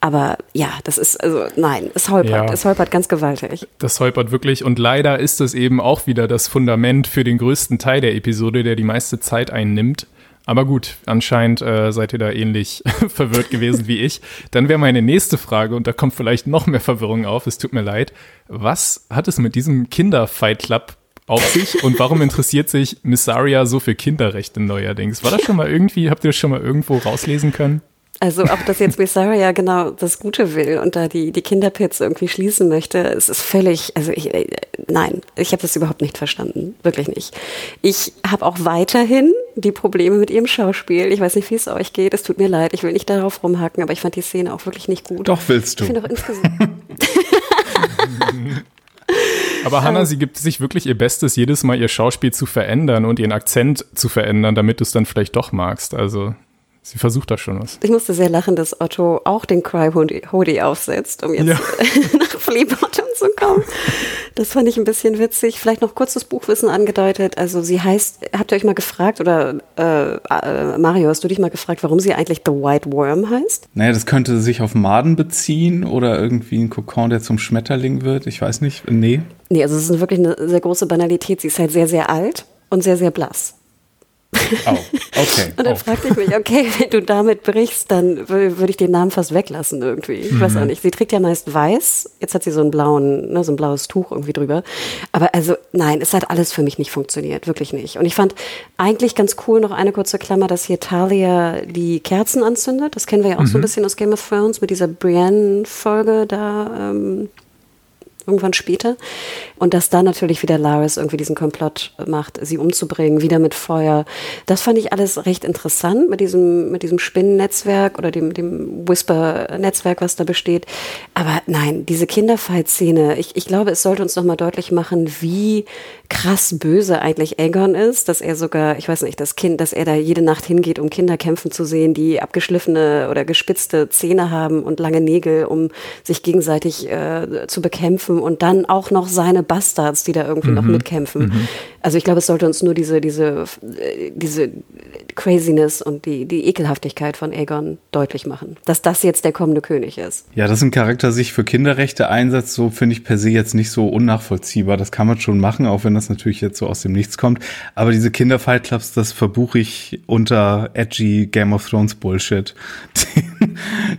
Aber ja, das ist, also nein, es holpert, ja, es holpert ganz gewaltig.
Das holpert wirklich und leider ist es eben auch wieder das Fundament für den größten Teil der Episode, der die meiste Zeit einnimmt. Aber gut, anscheinend äh, seid ihr da ähnlich verwirrt gewesen wie ich. Dann wäre meine nächste Frage, und da kommt vielleicht noch mehr Verwirrung auf, es tut mir leid. Was hat es mit diesem Kinder-Fight Club auf sich und warum interessiert sich Missaria so für Kinderrechte neuerdings? War das schon mal irgendwie, habt ihr das schon mal irgendwo rauslesen können?
Also ob das jetzt Missaria genau das Gute will und da die, die Kinderpits irgendwie schließen möchte, es ist völlig, also ich, äh, nein, ich habe das überhaupt nicht verstanden, wirklich nicht. Ich habe auch weiterhin die Probleme mit ihrem Schauspiel. Ich weiß nicht, wie es euch geht, es tut mir leid, ich will nicht darauf rumhacken, aber ich fand die Szene auch wirklich nicht gut.
Doch willst du.
Ich finde auch insgesamt...
Aber Hannah, sie gibt sich wirklich ihr Bestes, jedes Mal ihr Schauspiel zu verändern und ihren Akzent zu verändern, damit du es dann vielleicht doch magst. Also sie versucht da schon was.
Ich musste sehr lachen, dass Otto auch den Cry Hoodie aufsetzt, um jetzt ja. nach Flea Bottom zu kommen. Das fand ich ein bisschen witzig. Vielleicht noch kurz das Buchwissen angedeutet. Also sie heißt, habt ihr euch mal gefragt, oder äh, äh, Mario, hast du dich mal gefragt, warum sie eigentlich The White Worm heißt?
Naja, das könnte sich auf Maden beziehen oder irgendwie ein Kokon, der zum Schmetterling wird. Ich weiß nicht. Nee.
Nee, also es ist wirklich eine sehr große Banalität. Sie ist halt sehr, sehr alt und sehr, sehr blass.
Oh, okay.
und dann
oh.
fragte ich mich, okay, wenn du damit brichst, dann würde ich den Namen fast weglassen irgendwie. Ich mhm. weiß auch nicht. Sie trägt ja meist weiß. Jetzt hat sie so einen blauen, ne, so ein blaues Tuch irgendwie drüber. Aber also, nein, es hat alles für mich nicht funktioniert. Wirklich nicht. Und ich fand eigentlich ganz cool, noch eine kurze Klammer, dass hier Talia die Kerzen anzündet. Das kennen wir ja auch mhm. so ein mhm. bisschen aus Game of Thrones mit dieser Brienne-Folge da. Ähm, irgendwann später. Und dass da natürlich wieder Laris irgendwie diesen Komplott macht, sie umzubringen, wieder mit Feuer. Das fand ich alles recht interessant mit diesem, mit diesem Spinnennetzwerk oder dem, dem Whisper-Netzwerk, was da besteht. Aber nein, diese Kinderfight-Szene, ich, ich glaube, es sollte uns nochmal deutlich machen, wie krass böse eigentlich Aegon ist, dass er sogar, ich weiß nicht, das Kind, dass er da jede Nacht hingeht, um Kinder kämpfen zu sehen, die abgeschliffene oder gespitzte Zähne haben und lange Nägel, um sich gegenseitig äh, zu bekämpfen und dann auch noch seine Bastards, die da irgendwie mhm. noch mitkämpfen. Mhm. Also ich glaube, es sollte uns nur diese, diese, diese Craziness und die, die Ekelhaftigkeit von Aegon deutlich machen, dass das jetzt der kommende König ist.
Ja, dass ein Charakter sich für Kinderrechte einsetzt, so finde ich per se jetzt nicht so unnachvollziehbar. Das kann man schon machen, auch wenn das natürlich jetzt so aus dem Nichts kommt. Aber diese Kinderfight Clubs, das verbuche ich unter edgy Game of Thrones Bullshit,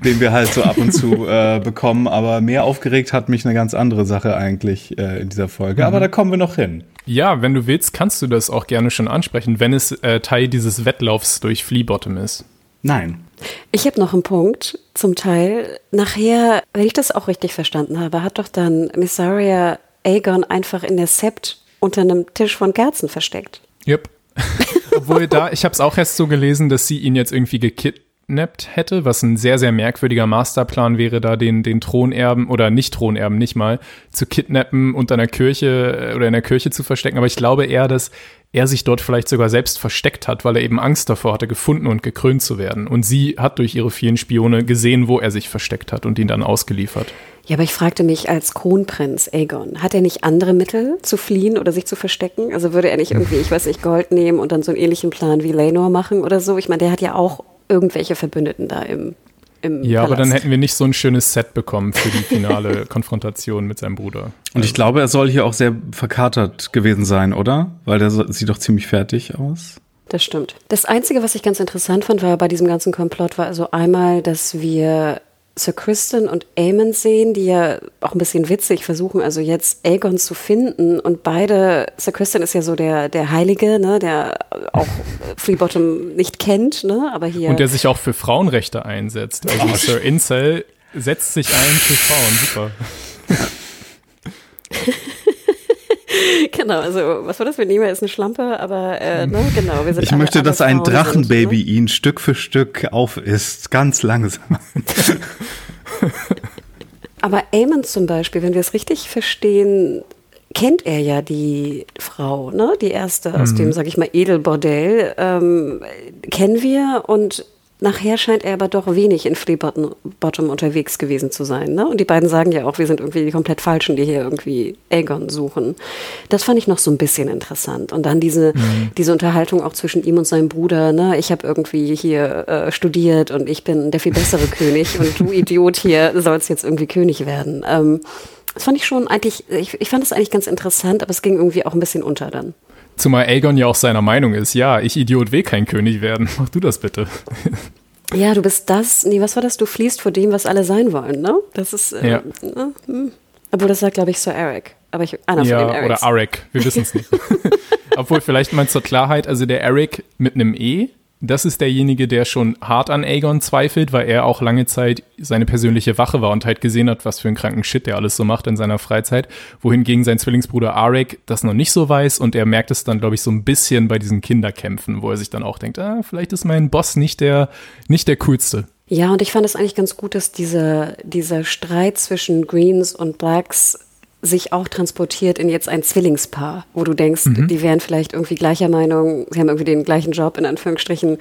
den, wir halt so ab und zu äh, bekommen. Aber mehr aufgeregt hat mich eine ganz andere Sache eigentlich äh, in dieser Folge. Mhm. Aber da kommen wir noch hin.
Ja, wenn du willst, kannst du das auch gerne schon ansprechen, wenn es äh, Teil dieses Wettlaufs durch Fleabottom ist.
Nein.
Ich habe noch einen Punkt zum Teil. Nachher, wenn ich das auch richtig verstanden habe, hat doch dann Missaria Aegon einfach in der Sept unter einem Tisch von Kerzen versteckt.
Yep. Obwohl da, ich habe es auch erst so gelesen, dass sie ihn jetzt irgendwie gekidnappt gekidnappt hätte, was ein sehr, sehr merkwürdiger Masterplan wäre, da den, den Thronerben oder nicht Thronerben nicht mal zu kidnappen und an der Kirche äh, oder in der Kirche zu verstecken. Aber ich glaube eher, dass er sich dort vielleicht sogar selbst versteckt hat, weil er eben Angst davor hatte, gefunden und gekrönt zu werden. Und sie hat durch ihre vielen Spione gesehen, wo er sich versteckt hat und ihn dann ausgeliefert.
Ja, aber ich fragte mich als Kronprinz Aegon, hat er nicht andere Mittel zu fliehen oder sich zu verstecken? Also würde er nicht irgendwie, ich weiß nicht, Gold nehmen und dann so einen ähnlichen Plan wie Lenor machen oder so? Ich meine, der hat ja auch irgendwelche Verbündeten da im, im
ja, Palast. aber dann hätten wir nicht so ein schönes Set bekommen für die finale Konfrontation mit seinem Bruder.
Und ich glaube, er soll hier auch sehr verkatert gewesen sein, oder? Weil der sieht doch ziemlich fertig aus.
Das stimmt. Das Einzige, was ich ganz interessant fand, war bei diesem ganzen Komplott, war also einmal, dass wir Sir Kristen und Aemon sehen, die ja auch ein bisschen witzig versuchen, also jetzt Aegon zu finden. Und beide, Sir Kristen ist ja so der, der Heilige, ne, der auch Freebottom nicht kennt, ne, aber hier.
Und der sich auch für Frauenrechte einsetzt. Also Sir Incel setzt sich ein für Frauen, super.
genau, also was war das? Wir nehmen ist eine Schlampe, aber äh, ne, genau. Wir sind
ich möchte, dass ein Drachenbaby sind, ne? ihn Stück für Stück aufisst, ganz langsam.
aber Eamon zum Beispiel, wenn wir es richtig verstehen, kennt er ja die Frau, ne? Die erste aus mhm. dem, sag ich mal, Edelbordell. Ähm, kennen wir und Nachher scheint er aber doch wenig in Fleabottom unterwegs gewesen zu sein. Ne? Und die beiden sagen ja auch, wir sind irgendwie die komplett Falschen, die hier irgendwie Aegon suchen. Das fand ich noch so ein bisschen interessant. Und dann diese, mhm. diese Unterhaltung auch zwischen ihm und seinem Bruder. Ne? Ich habe irgendwie hier äh, studiert und ich bin der viel bessere König und du Idiot hier sollst jetzt irgendwie König werden. Ähm, das fand ich schon eigentlich, ich, ich fand das eigentlich ganz interessant, aber es ging irgendwie auch ein bisschen unter dann.
Zumal Aegon ja auch seiner Meinung ist, ja, ich Idiot will kein König werden. Mach du das bitte.
Ja, du bist das, nee, was war das? Du fließt vor dem, was alle sein wollen, ne? Das ist, äh,
ja.
ne? Hm. Obwohl, das sagt, glaube ich, Sir Eric. aber ich, einer
ja,
von den Erics.
oder Arik, wir wissen es nicht. Obwohl, vielleicht mal zur Klarheit, also der Eric mit einem E, das ist derjenige, der schon hart an Aegon zweifelt, weil er auch lange Zeit seine persönliche Wache war und halt gesehen hat, was für einen kranken Shit der alles so macht in seiner Freizeit. Wohingegen sein Zwillingsbruder Arik das noch nicht so weiß und er merkt es dann, glaube ich, so ein bisschen bei diesen Kinderkämpfen, wo er sich dann auch denkt, ah, vielleicht ist mein Boss nicht der, nicht der coolste.
Ja, und ich fand es eigentlich ganz gut, dass dieser, dieser Streit zwischen Greens und Blacks sich auch transportiert in jetzt ein Zwillingspaar, wo du denkst, mhm. die wären vielleicht irgendwie gleicher Meinung, sie haben irgendwie den gleichen Job in Anführungsstrichen,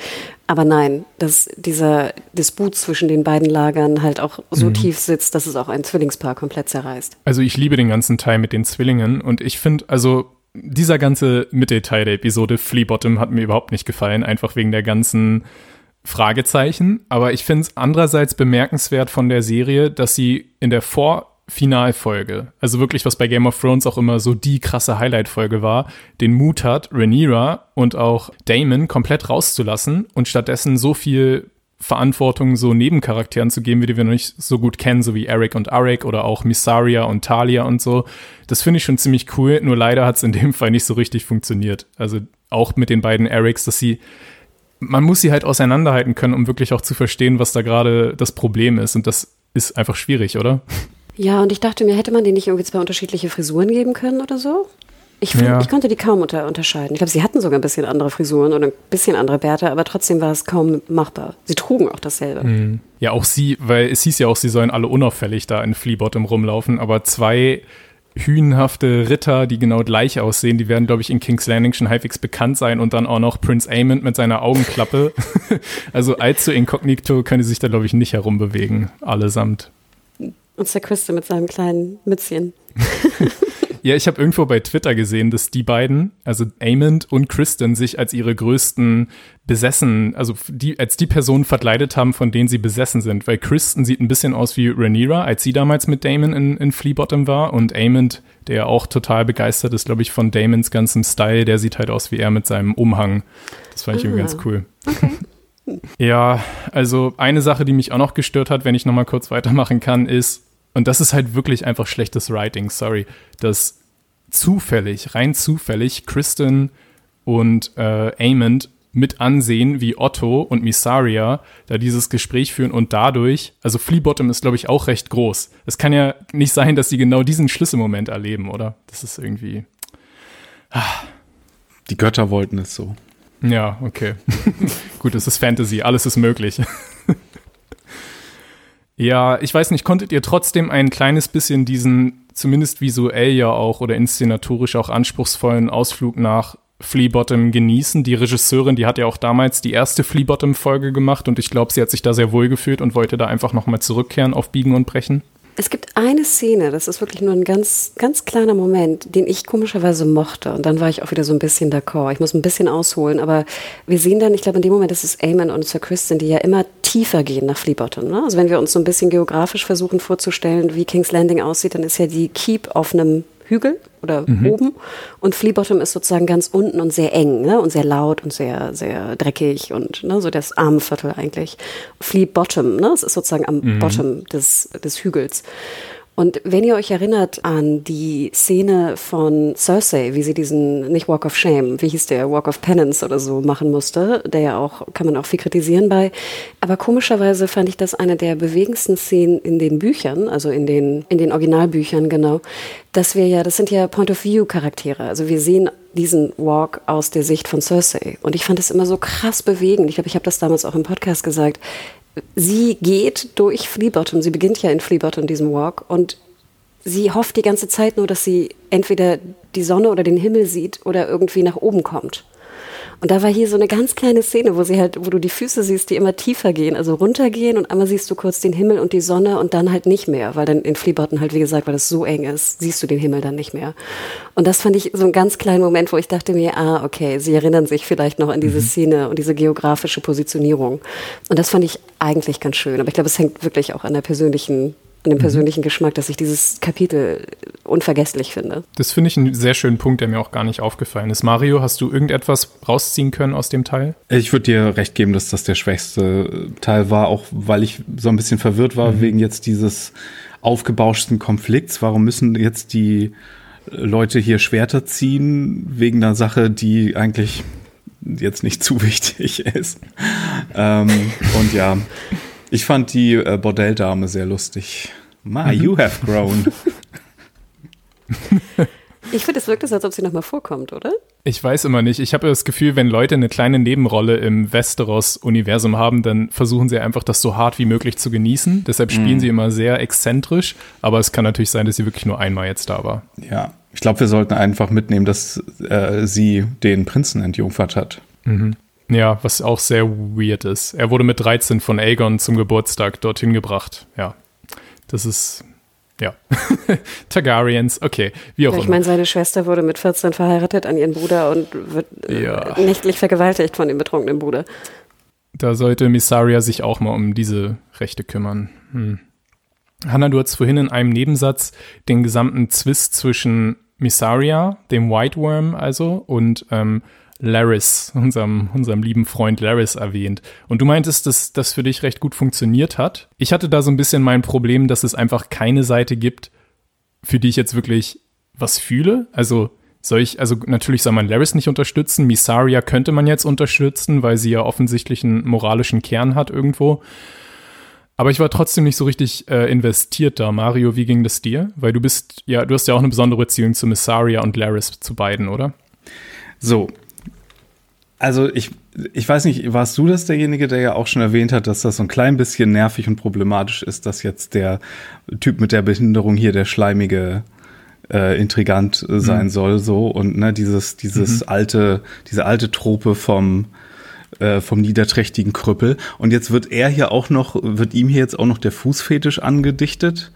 aber nein, dass dieser Disput zwischen den beiden Lagern halt auch so mhm. tief sitzt, dass es auch ein Zwillingspaar komplett zerreißt.
Also ich liebe den ganzen Teil mit den Zwillingen und ich finde, also dieser ganze Mittelteil der Episode Flea Bottom hat mir überhaupt nicht gefallen, einfach wegen der ganzen Fragezeichen. Aber ich finde es andererseits bemerkenswert von der Serie, dass sie in der Vor- Finalfolge, also wirklich, was bei Game of Thrones auch immer so die krasse Highlight-Folge war, den Mut hat, Rhaenyra und auch Damon komplett rauszulassen und stattdessen so viel Verantwortung so Nebencharakteren zu geben, wie die wir noch nicht so gut kennen, so wie Eric und Arik oder auch Missaria und Talia und so. Das finde ich schon ziemlich cool, nur leider hat es in dem Fall nicht so richtig funktioniert. Also auch mit den beiden Erics, dass sie man muss sie halt auseinanderhalten können, um wirklich auch zu verstehen, was da gerade das Problem ist. Und das ist einfach schwierig, oder?
Ja, und ich dachte mir, hätte man denen nicht irgendwie zwei unterschiedliche Frisuren geben können oder so? Ich, find, ja. ich konnte die kaum unter, unterscheiden. Ich glaube, sie hatten sogar ein bisschen andere Frisuren oder ein bisschen andere Bärte, aber trotzdem war es kaum machbar. Sie trugen auch dasselbe. Mhm.
Ja, auch sie, weil es hieß ja auch, sie sollen alle unauffällig da in Fleabottom rumlaufen, aber zwei hünenhafte Ritter, die genau gleich aussehen, die werden, glaube ich, in King's Landing schon halbwegs bekannt sein und dann auch noch Prince Aemond mit seiner Augenklappe. also allzu inkognito können sie sich da, glaube ich, nicht herumbewegen, allesamt.
Und Sir Christe mit seinem kleinen Mützchen.
ja, ich habe irgendwo bei Twitter gesehen, dass die beiden, also Amond und Kristen, sich als ihre größten besessen, also die, als die Personen verkleidet haben, von denen sie besessen sind. Weil Kristen sieht ein bisschen aus wie Rhaenyra, als sie damals mit Damon in, in Fleabottom war. Und Amond, der auch total begeistert ist, glaube ich, von Damons ganzem Style, der sieht halt aus wie er mit seinem Umhang. Das fand ich ah, irgendwie ganz cool. Okay. Ja, also eine Sache, die mich auch noch gestört hat, wenn ich nochmal kurz weitermachen kann, ist, und das ist halt wirklich einfach schlechtes Writing, sorry, dass zufällig, rein zufällig, Kristen und äh, Amond mit ansehen, wie Otto und Missaria da dieses Gespräch führen und dadurch, also Fleabottom ist, glaube ich, auch recht groß. Es kann ja nicht sein, dass sie genau diesen Schlüsselmoment erleben, oder? Das ist irgendwie.
Ah. Die Götter wollten es so.
Ja, okay. Gut, es ist Fantasy, alles ist möglich. ja, ich weiß nicht, konntet ihr trotzdem ein kleines bisschen diesen, zumindest visuell ja auch oder inszenatorisch auch anspruchsvollen Ausflug nach Fleabottom genießen? Die Regisseurin, die hat ja auch damals die erste Fleabottom-Folge gemacht und ich glaube, sie hat sich da sehr wohl gefühlt und wollte da einfach nochmal zurückkehren auf Biegen und Brechen.
Es gibt eine Szene, das ist wirklich nur ein ganz, ganz kleiner Moment, den ich komischerweise mochte. Und dann war ich auch wieder so ein bisschen d'accord. Ich muss ein bisschen ausholen, aber wir sehen dann, ich glaube, in dem Moment, ist Eamon und Sir Kristen, die ja immer tiefer gehen nach Fleabottom. Ne? Also wenn wir uns so ein bisschen geografisch versuchen vorzustellen, wie King's Landing aussieht, dann ist ja die Keep auf einem Hügel oder mhm. oben. Und Flea Bottom ist sozusagen ganz unten und sehr eng ne? und sehr laut und sehr, sehr dreckig und ne? so das Armenviertel eigentlich. Flea Bottom, ne? es ist sozusagen am mhm. Bottom des, des Hügels. Und wenn ihr euch erinnert an die Szene von Cersei, wie sie diesen, nicht Walk of Shame, wie hieß der, Walk of Penance oder so machen musste, der ja auch, kann man auch viel kritisieren bei. Aber komischerweise fand ich das eine der bewegendsten Szenen in den Büchern, also in den, in den Originalbüchern, genau. Dass wir ja, das sind ja Point-of-View-Charaktere. Also wir sehen diesen Walk aus der Sicht von Cersei. Und ich fand es immer so krass bewegend. Ich glaube, ich habe das damals auch im Podcast gesagt sie geht durch Fleabottom, sie beginnt ja in Fleabottom, diesem Walk, und sie hofft die ganze Zeit nur, dass sie entweder die Sonne oder den Himmel sieht oder irgendwie nach oben kommt. Und da war hier so eine ganz kleine Szene, wo sie halt, wo du die Füße siehst, die immer tiefer gehen, also runtergehen und einmal siehst du kurz den Himmel und die Sonne und dann halt nicht mehr, weil dann in Fleabottom halt, wie gesagt, weil das so eng ist, siehst du den Himmel dann nicht mehr. Und das fand ich so einen ganz kleinen Moment, wo ich dachte mir, ah, okay, sie erinnern sich vielleicht noch an diese mhm. Szene und diese geografische Positionierung. Und das fand ich eigentlich ganz schön. Aber ich glaube, es hängt wirklich auch an der persönlichen dem mhm. persönlichen mhm. Geschmack, dass ich dieses Kapitel unvergesslich finde.
Das finde ich einen sehr schönen Punkt, der mir auch gar nicht aufgefallen ist. Mario, hast du irgendetwas rausziehen können aus dem Teil?
Ich würde dir recht geben, dass das der schwächste Teil war, auch weil ich so ein bisschen verwirrt war mhm. wegen jetzt dieses aufgebauschten Konflikts. Warum müssen jetzt die Leute hier Schwerter ziehen wegen einer Sache, die eigentlich jetzt nicht zu wichtig ist. ähm, und ja, ich fand die äh, Bordelldame sehr lustig. Ma, mhm. you have grown.
Ich finde, es wirkt so, als ob sie nochmal vorkommt, oder?
Ich weiß immer nicht. Ich habe das Gefühl, wenn Leute eine kleine Nebenrolle im Westeros-Universum haben, dann versuchen sie einfach, das so hart wie möglich zu genießen. Deshalb spielen mhm. sie immer sehr exzentrisch. Aber es kann natürlich sein, dass sie wirklich nur einmal jetzt da war.
Ja, ich glaube, wir sollten einfach mitnehmen, dass äh, sie den Prinzen entjungfert hat.
Mhm. Ja, was auch sehr weird ist. Er wurde mit 13 von Aegon zum Geburtstag dorthin gebracht. Ja, das ist ja. Targaryens, okay, wie auch
ja,
ich
immer. Ich meine, seine Schwester wurde mit 14 verheiratet an ihren Bruder und wird äh, ja. nächtlich vergewaltigt von dem betrunkenen Bruder.
Da sollte Missaria sich auch mal um diese Rechte kümmern. Hm. Hannah, du hast vorhin in einem Nebensatz den gesamten Zwist zwischen Missaria, dem White Worm also, und ähm, Laris, unserem, unserem lieben Freund Laris erwähnt. Und du meintest, dass das für dich recht gut funktioniert hat. Ich hatte da so ein bisschen mein Problem, dass es einfach keine Seite gibt, für die ich jetzt wirklich was fühle. Also soll ich, also natürlich soll man Laris nicht unterstützen. Misaria könnte man jetzt unterstützen, weil sie ja offensichtlich einen moralischen Kern hat irgendwo. Aber ich war trotzdem nicht so richtig äh, investiert da. Mario, wie ging das dir? Weil du bist, ja, du hast ja auch eine besondere Beziehung zu Missaria und Laris, zu beiden, oder?
So, also ich, ich weiß nicht, warst du das derjenige, der ja auch schon erwähnt hat, dass das so ein klein bisschen nervig und problematisch ist, dass jetzt der Typ mit der Behinderung hier der schleimige äh, Intrigant äh, sein mhm. soll, so und ne, dieses, dieses mhm. alte, diese alte Trope vom äh, vom niederträchtigen Krüppel. Und jetzt wird er hier auch noch, wird ihm hier jetzt auch noch der Fußfetisch angedichtet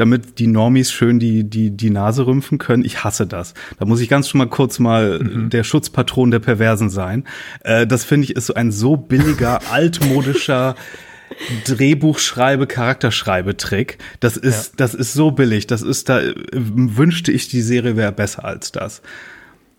damit die Normis schön die, die, die Nase rümpfen können. Ich hasse das. Da muss ich ganz schon mal kurz mal mhm. der Schutzpatron der Perversen sein. Äh, das finde ich ist so ein so billiger, altmodischer Drehbuchschreibe, Charakterschreibe-Trick. Das ist, ja. das ist so billig. Das ist da, äh, wünschte ich, die Serie wäre besser als das.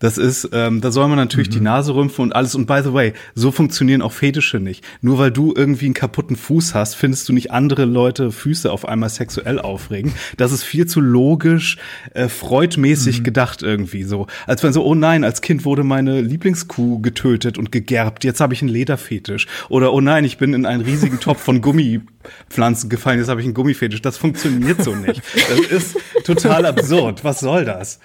Das ist, ähm, da soll man natürlich mhm. die Nase rümpfen und alles. Und by the way, so funktionieren auch Fetische nicht. Nur weil du irgendwie einen kaputten Fuß hast, findest du nicht andere Leute Füße auf einmal sexuell aufregen. Das ist viel zu logisch, äh, freudmäßig mhm. gedacht irgendwie so. Als wenn so, oh nein, als Kind wurde meine Lieblingskuh getötet und gegerbt. Jetzt habe ich einen Lederfetisch. Oder oh nein, ich bin in einen riesigen Topf von Gummipflanzen gefallen. Jetzt habe ich einen Gummifetisch. Das funktioniert so nicht. Das ist total absurd. Was soll das?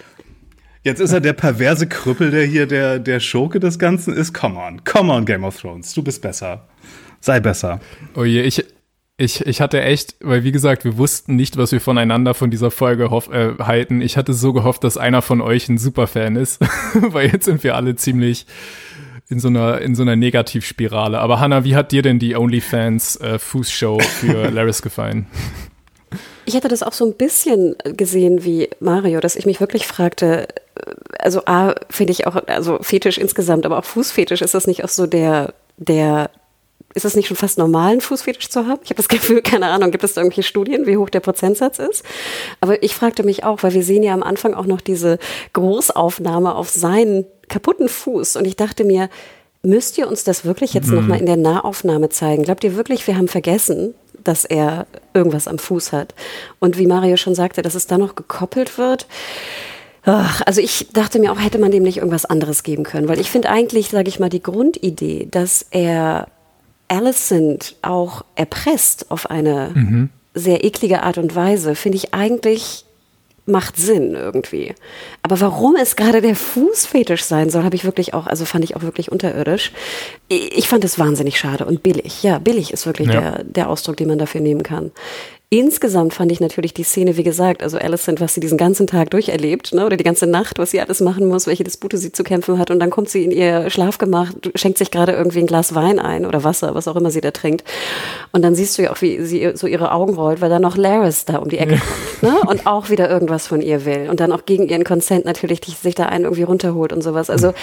Jetzt ist er der perverse Krüppel, der hier der, der Schurke des Ganzen ist. Come on, come on, Game of Thrones. Du bist besser. Sei besser.
Oh je, ich, ich, ich hatte echt, weil wie gesagt, wir wussten nicht, was wir voneinander von dieser Folge hoff, äh, halten. Ich hatte so gehofft, dass einer von euch ein Superfan ist, weil jetzt sind wir alle ziemlich in so einer, in so einer Negativspirale. Aber Hannah, wie hat dir denn die OnlyFans äh, Fußshow für Laris gefallen?
Ich hatte das auch so ein bisschen gesehen wie Mario, dass ich mich wirklich fragte, also A, finde ich auch, also Fetisch insgesamt, aber auch Fußfetisch, ist das nicht auch so der, der, ist das nicht schon fast normal, einen Fußfetisch zu haben? Ich habe das Gefühl, keine Ahnung, gibt es da irgendwelche Studien, wie hoch der Prozentsatz ist? Aber ich fragte mich auch, weil wir sehen ja am Anfang auch noch diese Großaufnahme auf seinen kaputten Fuß und ich dachte mir, müsst ihr uns das wirklich jetzt mhm. nochmal in der Nahaufnahme zeigen? Glaubt ihr wirklich, wir haben vergessen, dass er irgendwas am Fuß hat? Und wie Mario schon sagte, dass es da noch gekoppelt wird, Ach, also ich dachte mir auch, hätte man dem nicht irgendwas anderes geben können, weil ich finde eigentlich, sage ich mal, die Grundidee, dass er Alicent auch erpresst auf eine mhm. sehr eklige Art und Weise, finde ich eigentlich macht Sinn irgendwie. Aber warum es gerade der Fußfetisch sein soll, habe ich wirklich auch, also fand ich auch wirklich unterirdisch. Ich fand es wahnsinnig schade und billig. Ja, billig ist wirklich ja. der, der Ausdruck, den man dafür nehmen kann. Insgesamt fand ich natürlich die Szene, wie gesagt, also Alicent, was sie diesen ganzen Tag durcherlebt, ne, oder die ganze Nacht, was sie alles machen muss, welche Dispute sie zu kämpfen hat, und dann kommt sie in ihr Schlafgemach, schenkt sich gerade irgendwie ein Glas Wein ein oder Wasser, was auch immer sie da trinkt. Und dann siehst du ja auch, wie sie so ihre Augen rollt, weil dann noch Laris da um die Ecke kommt, ne, und auch wieder irgendwas von ihr will. Und dann auch gegen ihren Consent natürlich die, sich da einen irgendwie runterholt und sowas. Also,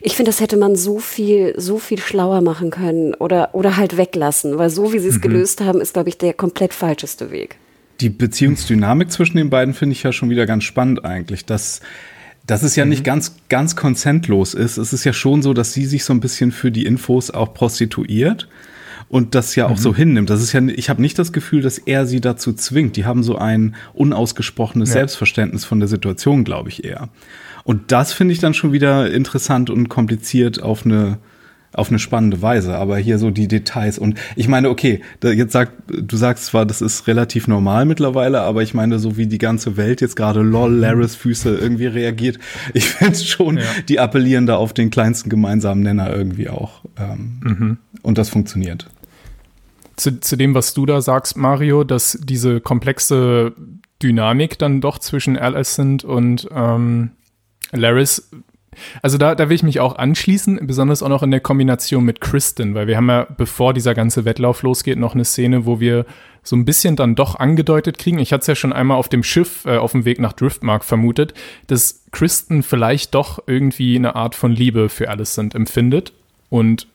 ich finde, das hätte man so viel, so viel schlauer machen können oder, oder halt weglassen, weil so wie sie es mhm. gelöst haben, ist, glaube ich, der komplett falscheste kürzeste Weg.
Die Beziehungsdynamik zwischen den beiden finde ich ja schon wieder ganz spannend eigentlich, dass dass es ja mhm. nicht ganz, ganz konsentlos ist. Es ist ja schon so, dass sie sich so ein bisschen für die Infos auch prostituiert und das ja auch mhm. so hinnimmt. Das ist ja, ich habe nicht das Gefühl, dass er sie dazu zwingt. Die haben so ein unausgesprochenes ja. Selbstverständnis von der Situation, glaube ich eher. Und das finde ich dann schon wieder interessant und kompliziert auf eine auf eine spannende Weise, aber hier so die Details und ich meine, okay, jetzt sagt, du sagst zwar, das ist relativ normal mittlerweile, aber ich meine, so wie die ganze Welt jetzt gerade lol, Laris Füße irgendwie reagiert, ich finde schon, ja. die appellieren da auf den kleinsten gemeinsamen Nenner irgendwie auch. Ähm, mhm. Und das funktioniert.
Zu, zu dem, was du da sagst, Mario, dass diese komplexe Dynamik dann doch zwischen Alicent und ähm, Laris also da, da will ich mich auch anschließen, besonders auch noch in der Kombination mit Kristen, weil wir haben ja, bevor dieser ganze Wettlauf losgeht, noch eine Szene, wo wir so ein bisschen dann doch angedeutet kriegen. Ich hatte es ja schon einmal auf dem Schiff äh, auf dem Weg nach Driftmark vermutet, dass Kristen vielleicht doch irgendwie eine Art von Liebe für Alicent empfindet. Und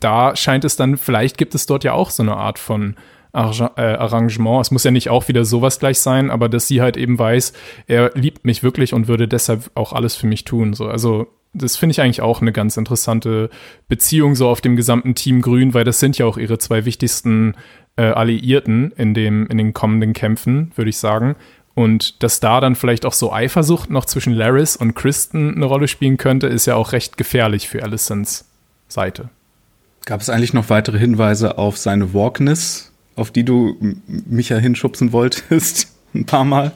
da scheint es dann, vielleicht gibt es dort ja auch so eine Art von äh, Arrangement. Es muss ja nicht auch wieder sowas gleich sein, aber dass sie halt eben weiß, er liebt mich wirklich und würde deshalb auch alles für mich tun. So, also das finde ich eigentlich auch eine ganz interessante Beziehung so auf dem gesamten Team Grün, weil das sind ja auch ihre zwei wichtigsten äh, Alliierten in dem in den kommenden Kämpfen, würde ich sagen. Und dass da dann vielleicht auch so Eifersucht noch zwischen Laris und Kristen eine Rolle spielen könnte, ist ja auch recht gefährlich für Alicents Seite.
Gab es eigentlich noch weitere Hinweise auf seine Walkness auf die du mich ja hinschubsen wolltest, ein paar Mal.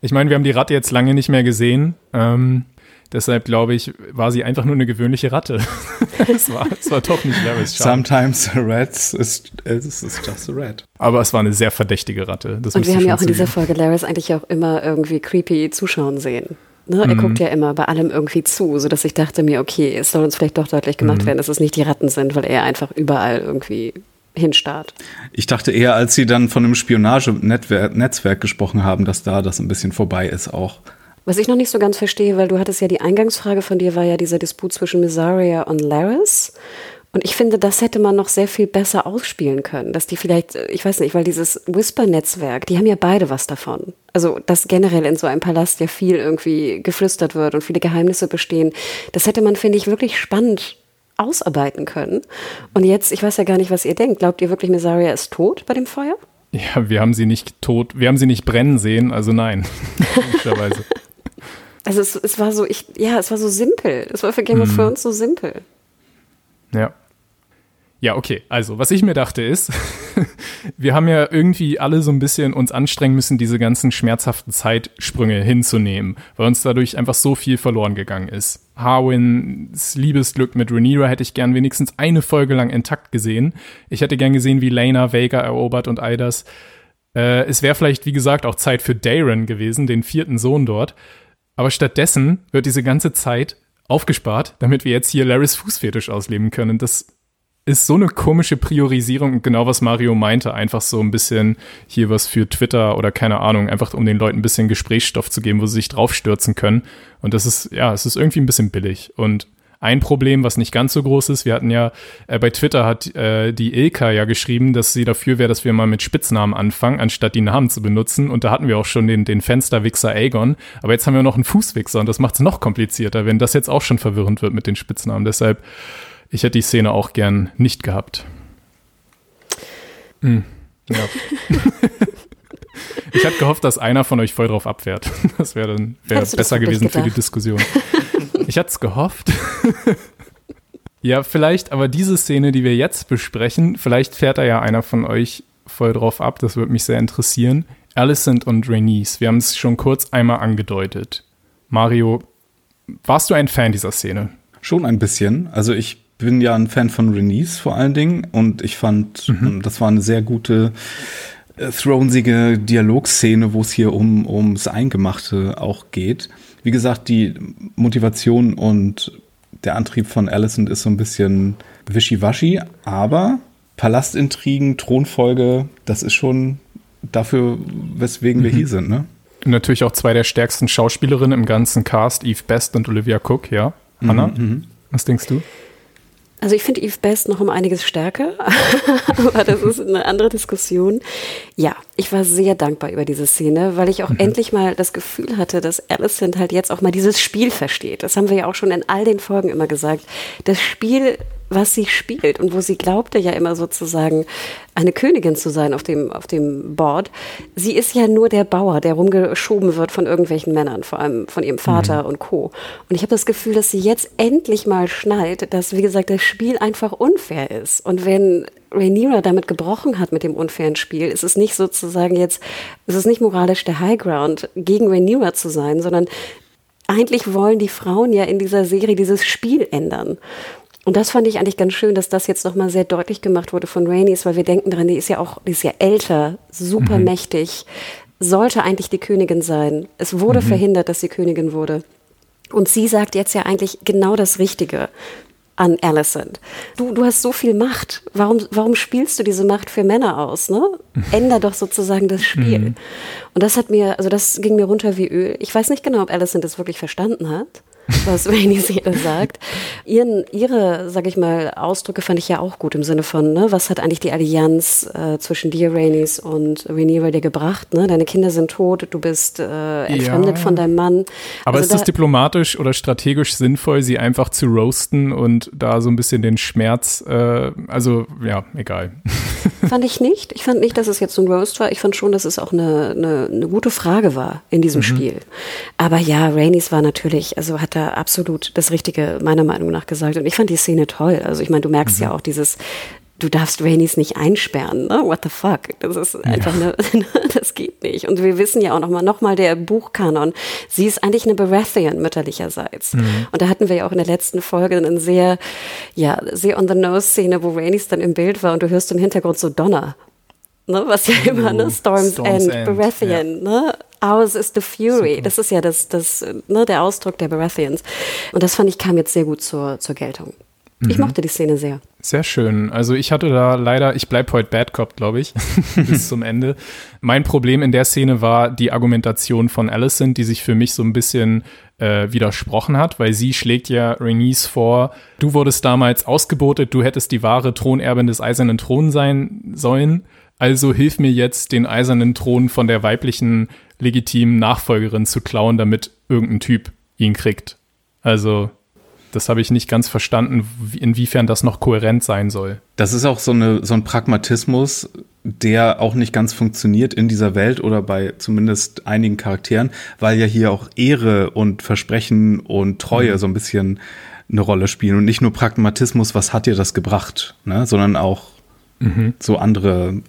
Ich meine, wir haben die Ratte jetzt lange nicht mehr gesehen. Ähm, deshalb glaube ich, war sie einfach nur eine gewöhnliche Ratte. es, war, es war doch nicht Laris
Sometimes a rat is, is just a rat.
Aber es war eine sehr verdächtige Ratte.
Und wir haben ja auch in dieser Folge Laris eigentlich auch immer irgendwie creepy zuschauen sehen. Ne? Er mhm. guckt ja immer bei allem irgendwie zu, sodass ich dachte mir, okay, es soll uns vielleicht doch deutlich gemacht mhm. werden, dass es nicht die Ratten sind, weil er einfach überall irgendwie hinstarrt.
Ich dachte eher, als sie dann von einem Spionagenetzwerk gesprochen haben, dass da das ein bisschen vorbei ist auch.
Was ich noch nicht so ganz verstehe, weil du hattest ja die Eingangsfrage von dir, war ja dieser Disput zwischen Missaria und Laris. Und ich finde, das hätte man noch sehr viel besser ausspielen können, dass die vielleicht, ich weiß nicht, weil dieses Whisper-Netzwerk, die haben ja beide was davon. Also, dass generell in so einem Palast ja viel irgendwie geflüstert wird und viele Geheimnisse bestehen. Das hätte man, finde ich, wirklich spannend ausarbeiten können. Und jetzt, ich weiß ja gar nicht, was ihr denkt. Glaubt ihr wirklich, Mesaria ist tot bei dem Feuer?
Ja, wir haben sie nicht tot, wir haben sie nicht brennen sehen, also nein.
also es, es, war so, ich, ja, es war so simpel. Es war für Game of mhm. Thrones so simpel.
Ja. Ja, okay. Also, was ich mir dachte ist, wir haben ja irgendwie alle so ein bisschen uns anstrengen müssen, diese ganzen schmerzhaften Zeitsprünge hinzunehmen, weil uns dadurch einfach so viel verloren gegangen ist. Harwins Liebesglück mit Rhaenyra hätte ich gern wenigstens eine Folge lang intakt gesehen. Ich hätte gern gesehen, wie Lena Vega erobert und all das. Äh, es wäre vielleicht, wie gesagt, auch Zeit für Daron gewesen, den vierten Sohn dort. Aber stattdessen wird diese ganze Zeit aufgespart, damit wir jetzt hier Laris Fußfetisch ausleben können. Das ist so eine komische Priorisierung, genau was Mario meinte, einfach so ein bisschen hier was für Twitter oder keine Ahnung, einfach um den Leuten ein bisschen Gesprächsstoff zu geben, wo sie sich draufstürzen können. Und das ist, ja, es ist irgendwie ein bisschen billig. Und ein Problem, was nicht ganz so groß ist, wir hatten ja, äh, bei Twitter hat äh, die Ilka ja geschrieben, dass sie dafür wäre, dass wir mal mit Spitznamen anfangen, anstatt die Namen zu benutzen. Und da hatten wir auch schon den, den Fensterwichser Aegon. Aber jetzt haben wir noch einen Fußwichser und das macht es noch komplizierter, wenn das jetzt auch schon verwirrend wird mit den Spitznamen. Deshalb ich hätte die Szene auch gern nicht gehabt. Hm. Ja. ich hatte gehofft, dass einer von euch voll drauf abfährt. Das wäre dann wär besser gewesen für die Diskussion. Ich hatte es gehofft. ja, vielleicht, aber diese Szene, die wir jetzt besprechen, vielleicht fährt da ja einer von euch voll drauf ab. Das würde mich sehr interessieren. Alicent und Rhaenys, wir haben es schon kurz einmal angedeutet. Mario, warst du ein Fan dieser Szene?
Schon ein bisschen. Also ich bin ja ein Fan von Renice vor allen Dingen und ich fand, mhm. Ähm, das war eine sehr gute äh, thronesige Dialogszene, wo es hier um ums Eingemachte auch geht. Wie gesagt, die Motivation und der Antrieb von Alicent ist so ein bisschen wischiwaschi, aber Palastintrigen, Thronfolge, das ist schon dafür, weswegen mhm. wir hier sind, ne?
Natürlich auch zwei der stärksten Schauspielerinnen im ganzen Cast, Eve Best und Olivia Cook, ja. Anna, mhm, mhm. was denkst du?
Also ich finde Eve Best noch um einiges stärker, aber das ist eine andere Diskussion. Ja, ich war sehr dankbar über diese Szene, weil ich auch mhm. endlich mal das Gefühl hatte, dass Alicent halt jetzt auch mal dieses Spiel versteht. Das haben wir ja auch schon in all den Folgen immer gesagt. Das Spiel was sie spielt und wo sie glaubte ja immer sozusagen eine Königin zu sein auf dem, auf dem Board. Sie ist ja nur der Bauer, der rumgeschoben wird von irgendwelchen Männern, vor allem von ihrem Vater mhm. und Co. Und ich habe das Gefühl, dass sie jetzt endlich mal schnallt, dass, wie gesagt, das Spiel einfach unfair ist. Und wenn Rhaenyra damit gebrochen hat mit dem unfairen Spiel, ist es nicht sozusagen jetzt, ist es nicht moralisch der Highground, gegen Rhaenyra zu sein, sondern eigentlich wollen die Frauen ja in dieser Serie dieses Spiel ändern. Und das fand ich eigentlich ganz schön, dass das jetzt nochmal sehr deutlich gemacht wurde von Rhaenys, weil wir denken dran, die ist ja auch, die ist ja älter, super mhm. mächtig, sollte eigentlich die Königin sein. Es wurde mhm. verhindert, dass sie Königin wurde. Und sie sagt jetzt ja eigentlich genau das Richtige an Alicent. Du, du hast so viel Macht. Warum, warum spielst du diese Macht für Männer aus? Ne? Änder doch sozusagen das Spiel. Mhm. Und das hat mir, also das ging mir runter wie Öl. Ich weiß nicht genau, ob Alicent das wirklich verstanden hat was Rainy Seele sagt. Ihren, ihre, sag ich mal, Ausdrücke fand ich ja auch gut im Sinne von, ne, was hat eigentlich die Allianz äh, zwischen dir, Rainis, und Rhaenyra dir gebracht? Ne? Deine Kinder sind tot, du bist äh, entfremdet ja. von deinem Mann.
Aber also ist es diplomatisch oder strategisch sinnvoll, sie einfach zu roasten und da so ein bisschen den Schmerz, äh, also ja, egal.
Fand ich nicht. Ich fand nicht, dass es jetzt so ein Roast war. Ich fand schon, dass es auch eine, eine, eine gute Frage war in diesem mhm. Spiel. Aber ja, Rainis war natürlich, also hat da absolut das Richtige meiner Meinung nach gesagt. Und ich fand die Szene toll. Also ich meine, du merkst mhm. ja auch dieses, du darfst Rainys nicht einsperren, ne? What the fuck? Das ist einfach ja. eine, das geht nicht. Und wir wissen ja auch nochmal, nochmal der Buchkanon. Sie ist eigentlich eine Baratheon mütterlicherseits. Mhm. Und da hatten wir ja auch in der letzten Folge eine sehr, ja, sehr on the nose Szene, wo Rainys dann im Bild war und du hörst im Hintergrund so Donner. Ne? Was ja immer, ne? Storm's, Storm's End, End, Baratheon, ja. ne? Ours is the Fury. Super. Das ist ja das, das, ne, der Ausdruck der Baratheons. Und das fand ich kam jetzt sehr gut zur, zur Geltung. Ich mhm. mochte die Szene sehr.
Sehr schön. Also ich hatte da leider, ich bleibe heute Bad Cop, glaube ich, bis zum Ende. Mein Problem in der Szene war die Argumentation von Alicent, die sich für mich so ein bisschen äh, widersprochen hat, weil sie schlägt ja Rhaenys vor, du wurdest damals ausgebotet, du hättest die wahre Thronerbin des Eisernen Thron sein sollen. Also hilf mir jetzt, den eisernen Thron von der weiblichen legitimen Nachfolgerin zu klauen, damit irgendein Typ ihn kriegt. Also, das habe ich nicht ganz verstanden, inwiefern das noch kohärent sein soll.
Das ist auch so, eine, so ein Pragmatismus, der auch nicht ganz funktioniert in dieser Welt oder bei zumindest einigen Charakteren, weil ja hier auch Ehre und Versprechen und Treue mhm. so ein bisschen eine Rolle spielen und nicht nur Pragmatismus, was hat dir das gebracht, ne, sondern auch mhm. so andere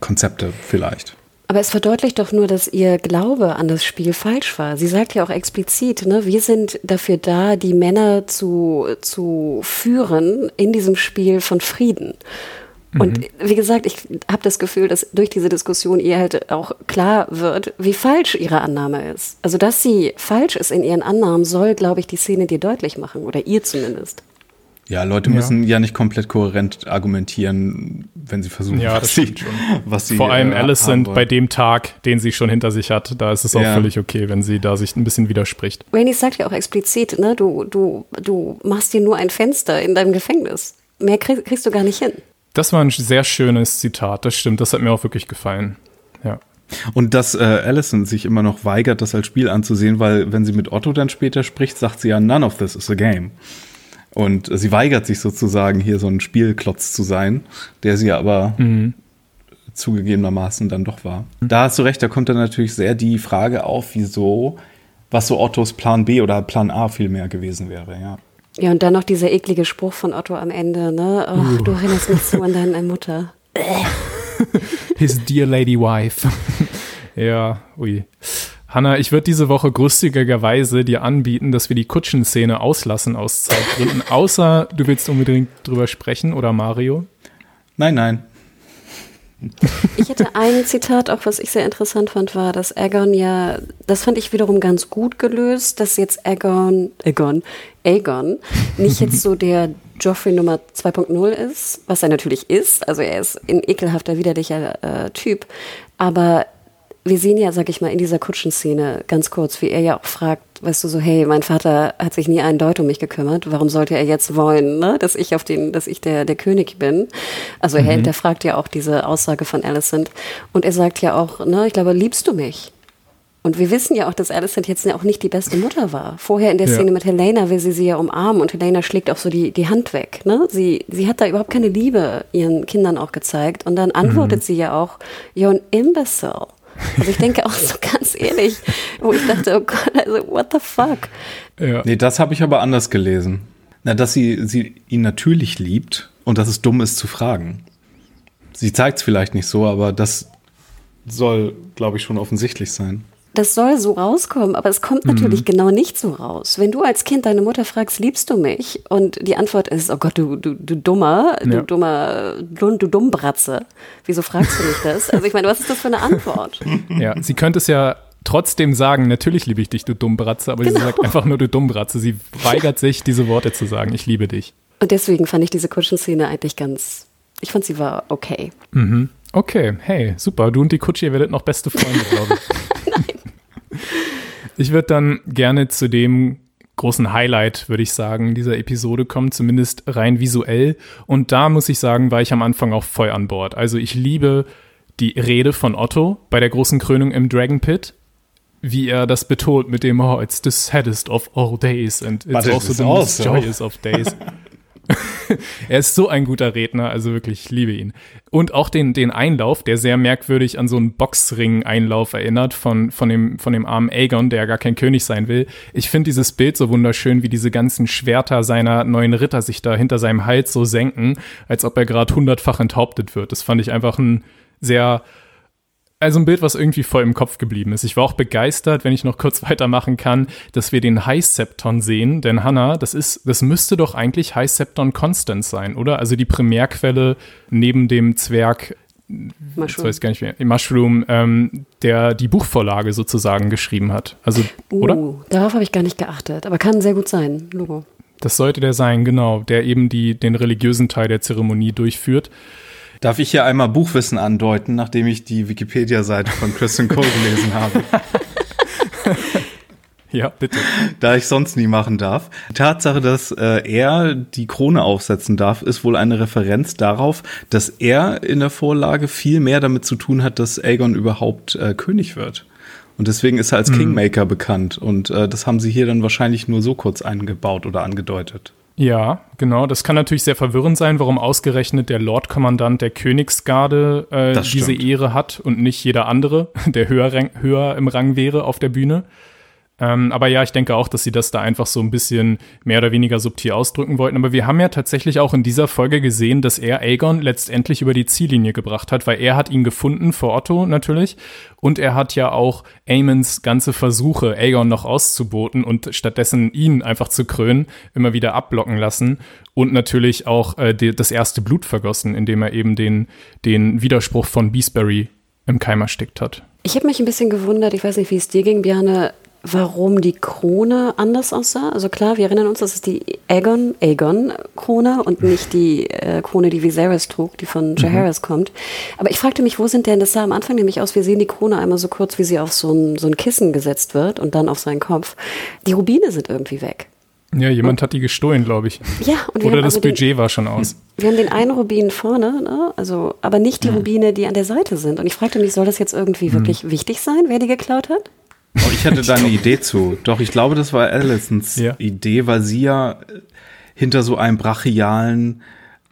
Konzepte vielleicht.
Aber es verdeutlicht doch nur, dass ihr Glaube an das Spiel falsch war. Sie sagt ja auch explizit, ne, wir sind dafür da, die Männer zu, zu führen in diesem Spiel von Frieden. Und mhm. wie gesagt, ich habe das Gefühl, dass durch diese Diskussion ihr halt auch klar wird, wie falsch ihre Annahme ist. Also, dass sie falsch ist in ihren Annahmen, soll, glaube ich, die Szene dir deutlich machen oder ihr zumindest.
Ja, Leute müssen ja. ja nicht komplett kohärent argumentieren, wenn sie versuchen,
ja, was, sie, was sie Vor allem äh, Alicent bei dem Tag, den sie schon hinter sich hat, da ist es auch ja. völlig okay, wenn sie da sich ein bisschen widerspricht.
Rainey sagt ja auch explizit, ne, du, du, du machst dir nur ein Fenster in deinem Gefängnis. Mehr krieg, kriegst du gar nicht hin.
Das war ein sehr schönes Zitat, das stimmt, das hat mir auch wirklich gefallen. Ja.
Und dass äh, Allison sich immer noch weigert, das als Spiel anzusehen, weil wenn sie mit Otto dann später spricht, sagt sie ja, none of this is a game. Und sie weigert sich sozusagen, hier so ein Spielklotz zu sein, der sie aber mhm. zugegebenermaßen dann doch war. Da hast du recht, da kommt dann natürlich sehr die Frage auf, wieso, was so Ottos Plan B oder Plan A viel mehr gewesen wäre, ja.
Ja, und dann noch dieser eklige Spruch von Otto am Ende, ne? Oh, uh. Du erinnerst mich so an deine Mutter.
His dear lady wife. ja, ui. Hanna, ich würde diese Woche großzügigerweise dir anbieten, dass wir die Kutschenszene auslassen aus Zeitgründen, außer du willst unbedingt drüber sprechen oder Mario?
Nein, nein.
Ich hätte ein Zitat, auch was ich sehr interessant fand, war, dass Aegon ja, das fand ich wiederum ganz gut gelöst, dass jetzt Aegon, Aegon, Aegon nicht jetzt so der Joffrey Nummer 2.0 ist, was er natürlich ist, also er ist ein ekelhafter, widerlicher äh, Typ, aber wir sehen ja, sag ich mal, in dieser Kutschenszene ganz kurz, wie er ja auch fragt, weißt du, so, hey, mein Vater hat sich nie einen Deut um mich gekümmert, warum sollte er jetzt wollen, ne, dass ich auf den, dass ich der, der König bin? Also mhm. er, der fragt ja auch diese Aussage von Alicent und er sagt ja auch, ne, ich glaube, liebst du mich? Und wir wissen ja auch, dass Alicent jetzt ja auch nicht die beste Mutter war. Vorher in der Szene ja. mit Helena will sie sie ja umarmen und Helena schlägt auch so die, die Hand weg. Ne? Sie, sie hat da überhaupt keine Liebe ihren Kindern auch gezeigt. Und dann antwortet mhm. sie ja auch, you're an imbecile. Also ich denke auch so ganz ehrlich, wo ich dachte, oh Gott, also what the fuck.
Ja. Nee, das habe ich aber anders gelesen. Na, dass sie, sie ihn natürlich liebt und dass es dumm ist zu fragen. Sie zeigt es vielleicht nicht so, aber das soll, glaube ich, schon offensichtlich sein
das soll so rauskommen, aber es kommt mhm. natürlich genau nicht so raus. Wenn du als Kind deine Mutter fragst, liebst du mich? Und die Antwort ist, oh Gott, du, du, du dummer, ja. du dummer, du, du Dummbratze. Wieso fragst du mich das? Also ich meine, was ist das für eine Antwort?
Ja, sie könnte es ja trotzdem sagen, natürlich liebe ich dich, du Dummbratze, aber genau. sie sagt einfach nur, du Dummbratze. Sie weigert sich, diese Worte zu sagen, ich liebe dich.
Und deswegen fand ich diese Kutschenszene eigentlich ganz, ich fand sie war okay.
Mhm. Okay, hey, super. Du und die Kutsche, ihr werdet noch beste Freunde, glaube ich. Ich würde dann gerne zu dem großen Highlight, würde ich sagen, dieser Episode kommen, zumindest rein visuell. Und da muss ich sagen, war ich am Anfang auch voll an Bord. Also ich liebe die Rede von Otto bei der großen Krönung im Dragon Pit, wie er das betont mit dem, oh, it's the saddest of all days and it's also the most joyous of days. er ist so ein guter Redner, also wirklich, ich liebe ihn. Und auch den, den Einlauf, der sehr merkwürdig an so einen Boxring-Einlauf erinnert von, von, dem, von dem armen Aegon, der gar kein König sein will. Ich finde dieses Bild so wunderschön, wie diese ganzen Schwerter seiner neuen Ritter sich da hinter seinem Hals so senken, als ob er gerade hundertfach enthauptet wird. Das fand ich einfach ein sehr also ein Bild, was irgendwie voll im Kopf geblieben ist. Ich war auch begeistert, wenn ich noch kurz weitermachen kann, dass wir den High Septon sehen, denn Hannah, das ist, das müsste doch eigentlich High Septon Constance sein, oder? Also die Primärquelle neben dem Zwerg Mushroom, weiß gar nicht mehr, Mushroom ähm, der die Buchvorlage sozusagen geschrieben hat. Also, uh, oder?
Darauf habe ich gar nicht geachtet, aber kann sehr gut sein, Logo.
Das sollte der sein, genau, der eben die, den religiösen Teil der Zeremonie durchführt.
Darf ich hier einmal Buchwissen andeuten, nachdem ich die Wikipedia-Seite von Kristen Cole gelesen habe?
Ja, bitte.
Da ich sonst nie machen darf. Tatsache, dass äh, er die Krone aufsetzen darf, ist wohl eine Referenz darauf, dass er in der Vorlage viel mehr damit zu tun hat, dass Aegon überhaupt äh, König wird. Und deswegen ist er als mhm. Kingmaker bekannt. Und äh, das haben sie hier dann wahrscheinlich nur so kurz eingebaut oder angedeutet.
Ja, genau. Das kann natürlich sehr verwirrend sein, warum ausgerechnet der Lordkommandant der Königsgarde äh, diese Ehre hat und nicht jeder andere, der höher, höher im Rang wäre auf der Bühne. Ähm, aber ja, ich denke auch, dass sie das da einfach so ein bisschen mehr oder weniger subtil ausdrücken wollten. Aber wir haben ja tatsächlich auch in dieser Folge gesehen, dass er Aegon letztendlich über die Ziellinie gebracht hat, weil er hat ihn gefunden vor Otto natürlich. Und er hat ja auch Aemons ganze Versuche, Aegon noch auszuboten und stattdessen ihn einfach zu krönen, immer wieder abblocken lassen. Und natürlich auch äh, die, das erste Blut vergossen, indem er eben den, den Widerspruch von Beesbury im Keim erstickt hat.
Ich habe mich ein bisschen gewundert, ich weiß nicht, wie es dir ging, Björne, warum die Krone anders aussah. Also klar, wir erinnern uns, das ist die Aegon, Aegon Krone und nicht die äh, Krone, die Viserys trug, die von Jaehaerys mhm. kommt. Aber ich fragte mich, wo sind denn, das sah am Anfang nämlich aus, wir sehen die Krone einmal so kurz, wie sie auf so ein, so ein Kissen gesetzt wird und dann auf seinen Kopf. Die Rubine sind irgendwie weg.
Ja, jemand hat die gestohlen, glaube ich.
Ja,
und Oder das also Budget den, war schon aus.
Wir haben den einen Rubin vorne, ne? also, aber nicht die Rubine, die an der Seite sind. Und ich fragte mich, soll das jetzt irgendwie hm. wirklich wichtig sein, wer die geklaut hat?
Oh, ich hatte da eine Idee zu. Doch, ich glaube, das war Alisons ja. Idee, weil sie ja hinter so einem brachialen,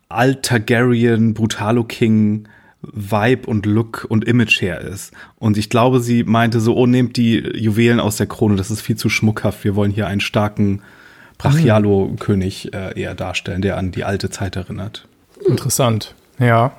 alt-Targaryen, Brutalo-King Vibe und Look und Image her ist. Und ich glaube, sie meinte so, oh, nehmt die Juwelen aus der Krone, das ist viel zu schmuckhaft. Wir wollen hier einen starken Brachialo-König äh, eher darstellen, der an die alte Zeit erinnert.
Interessant. Ja,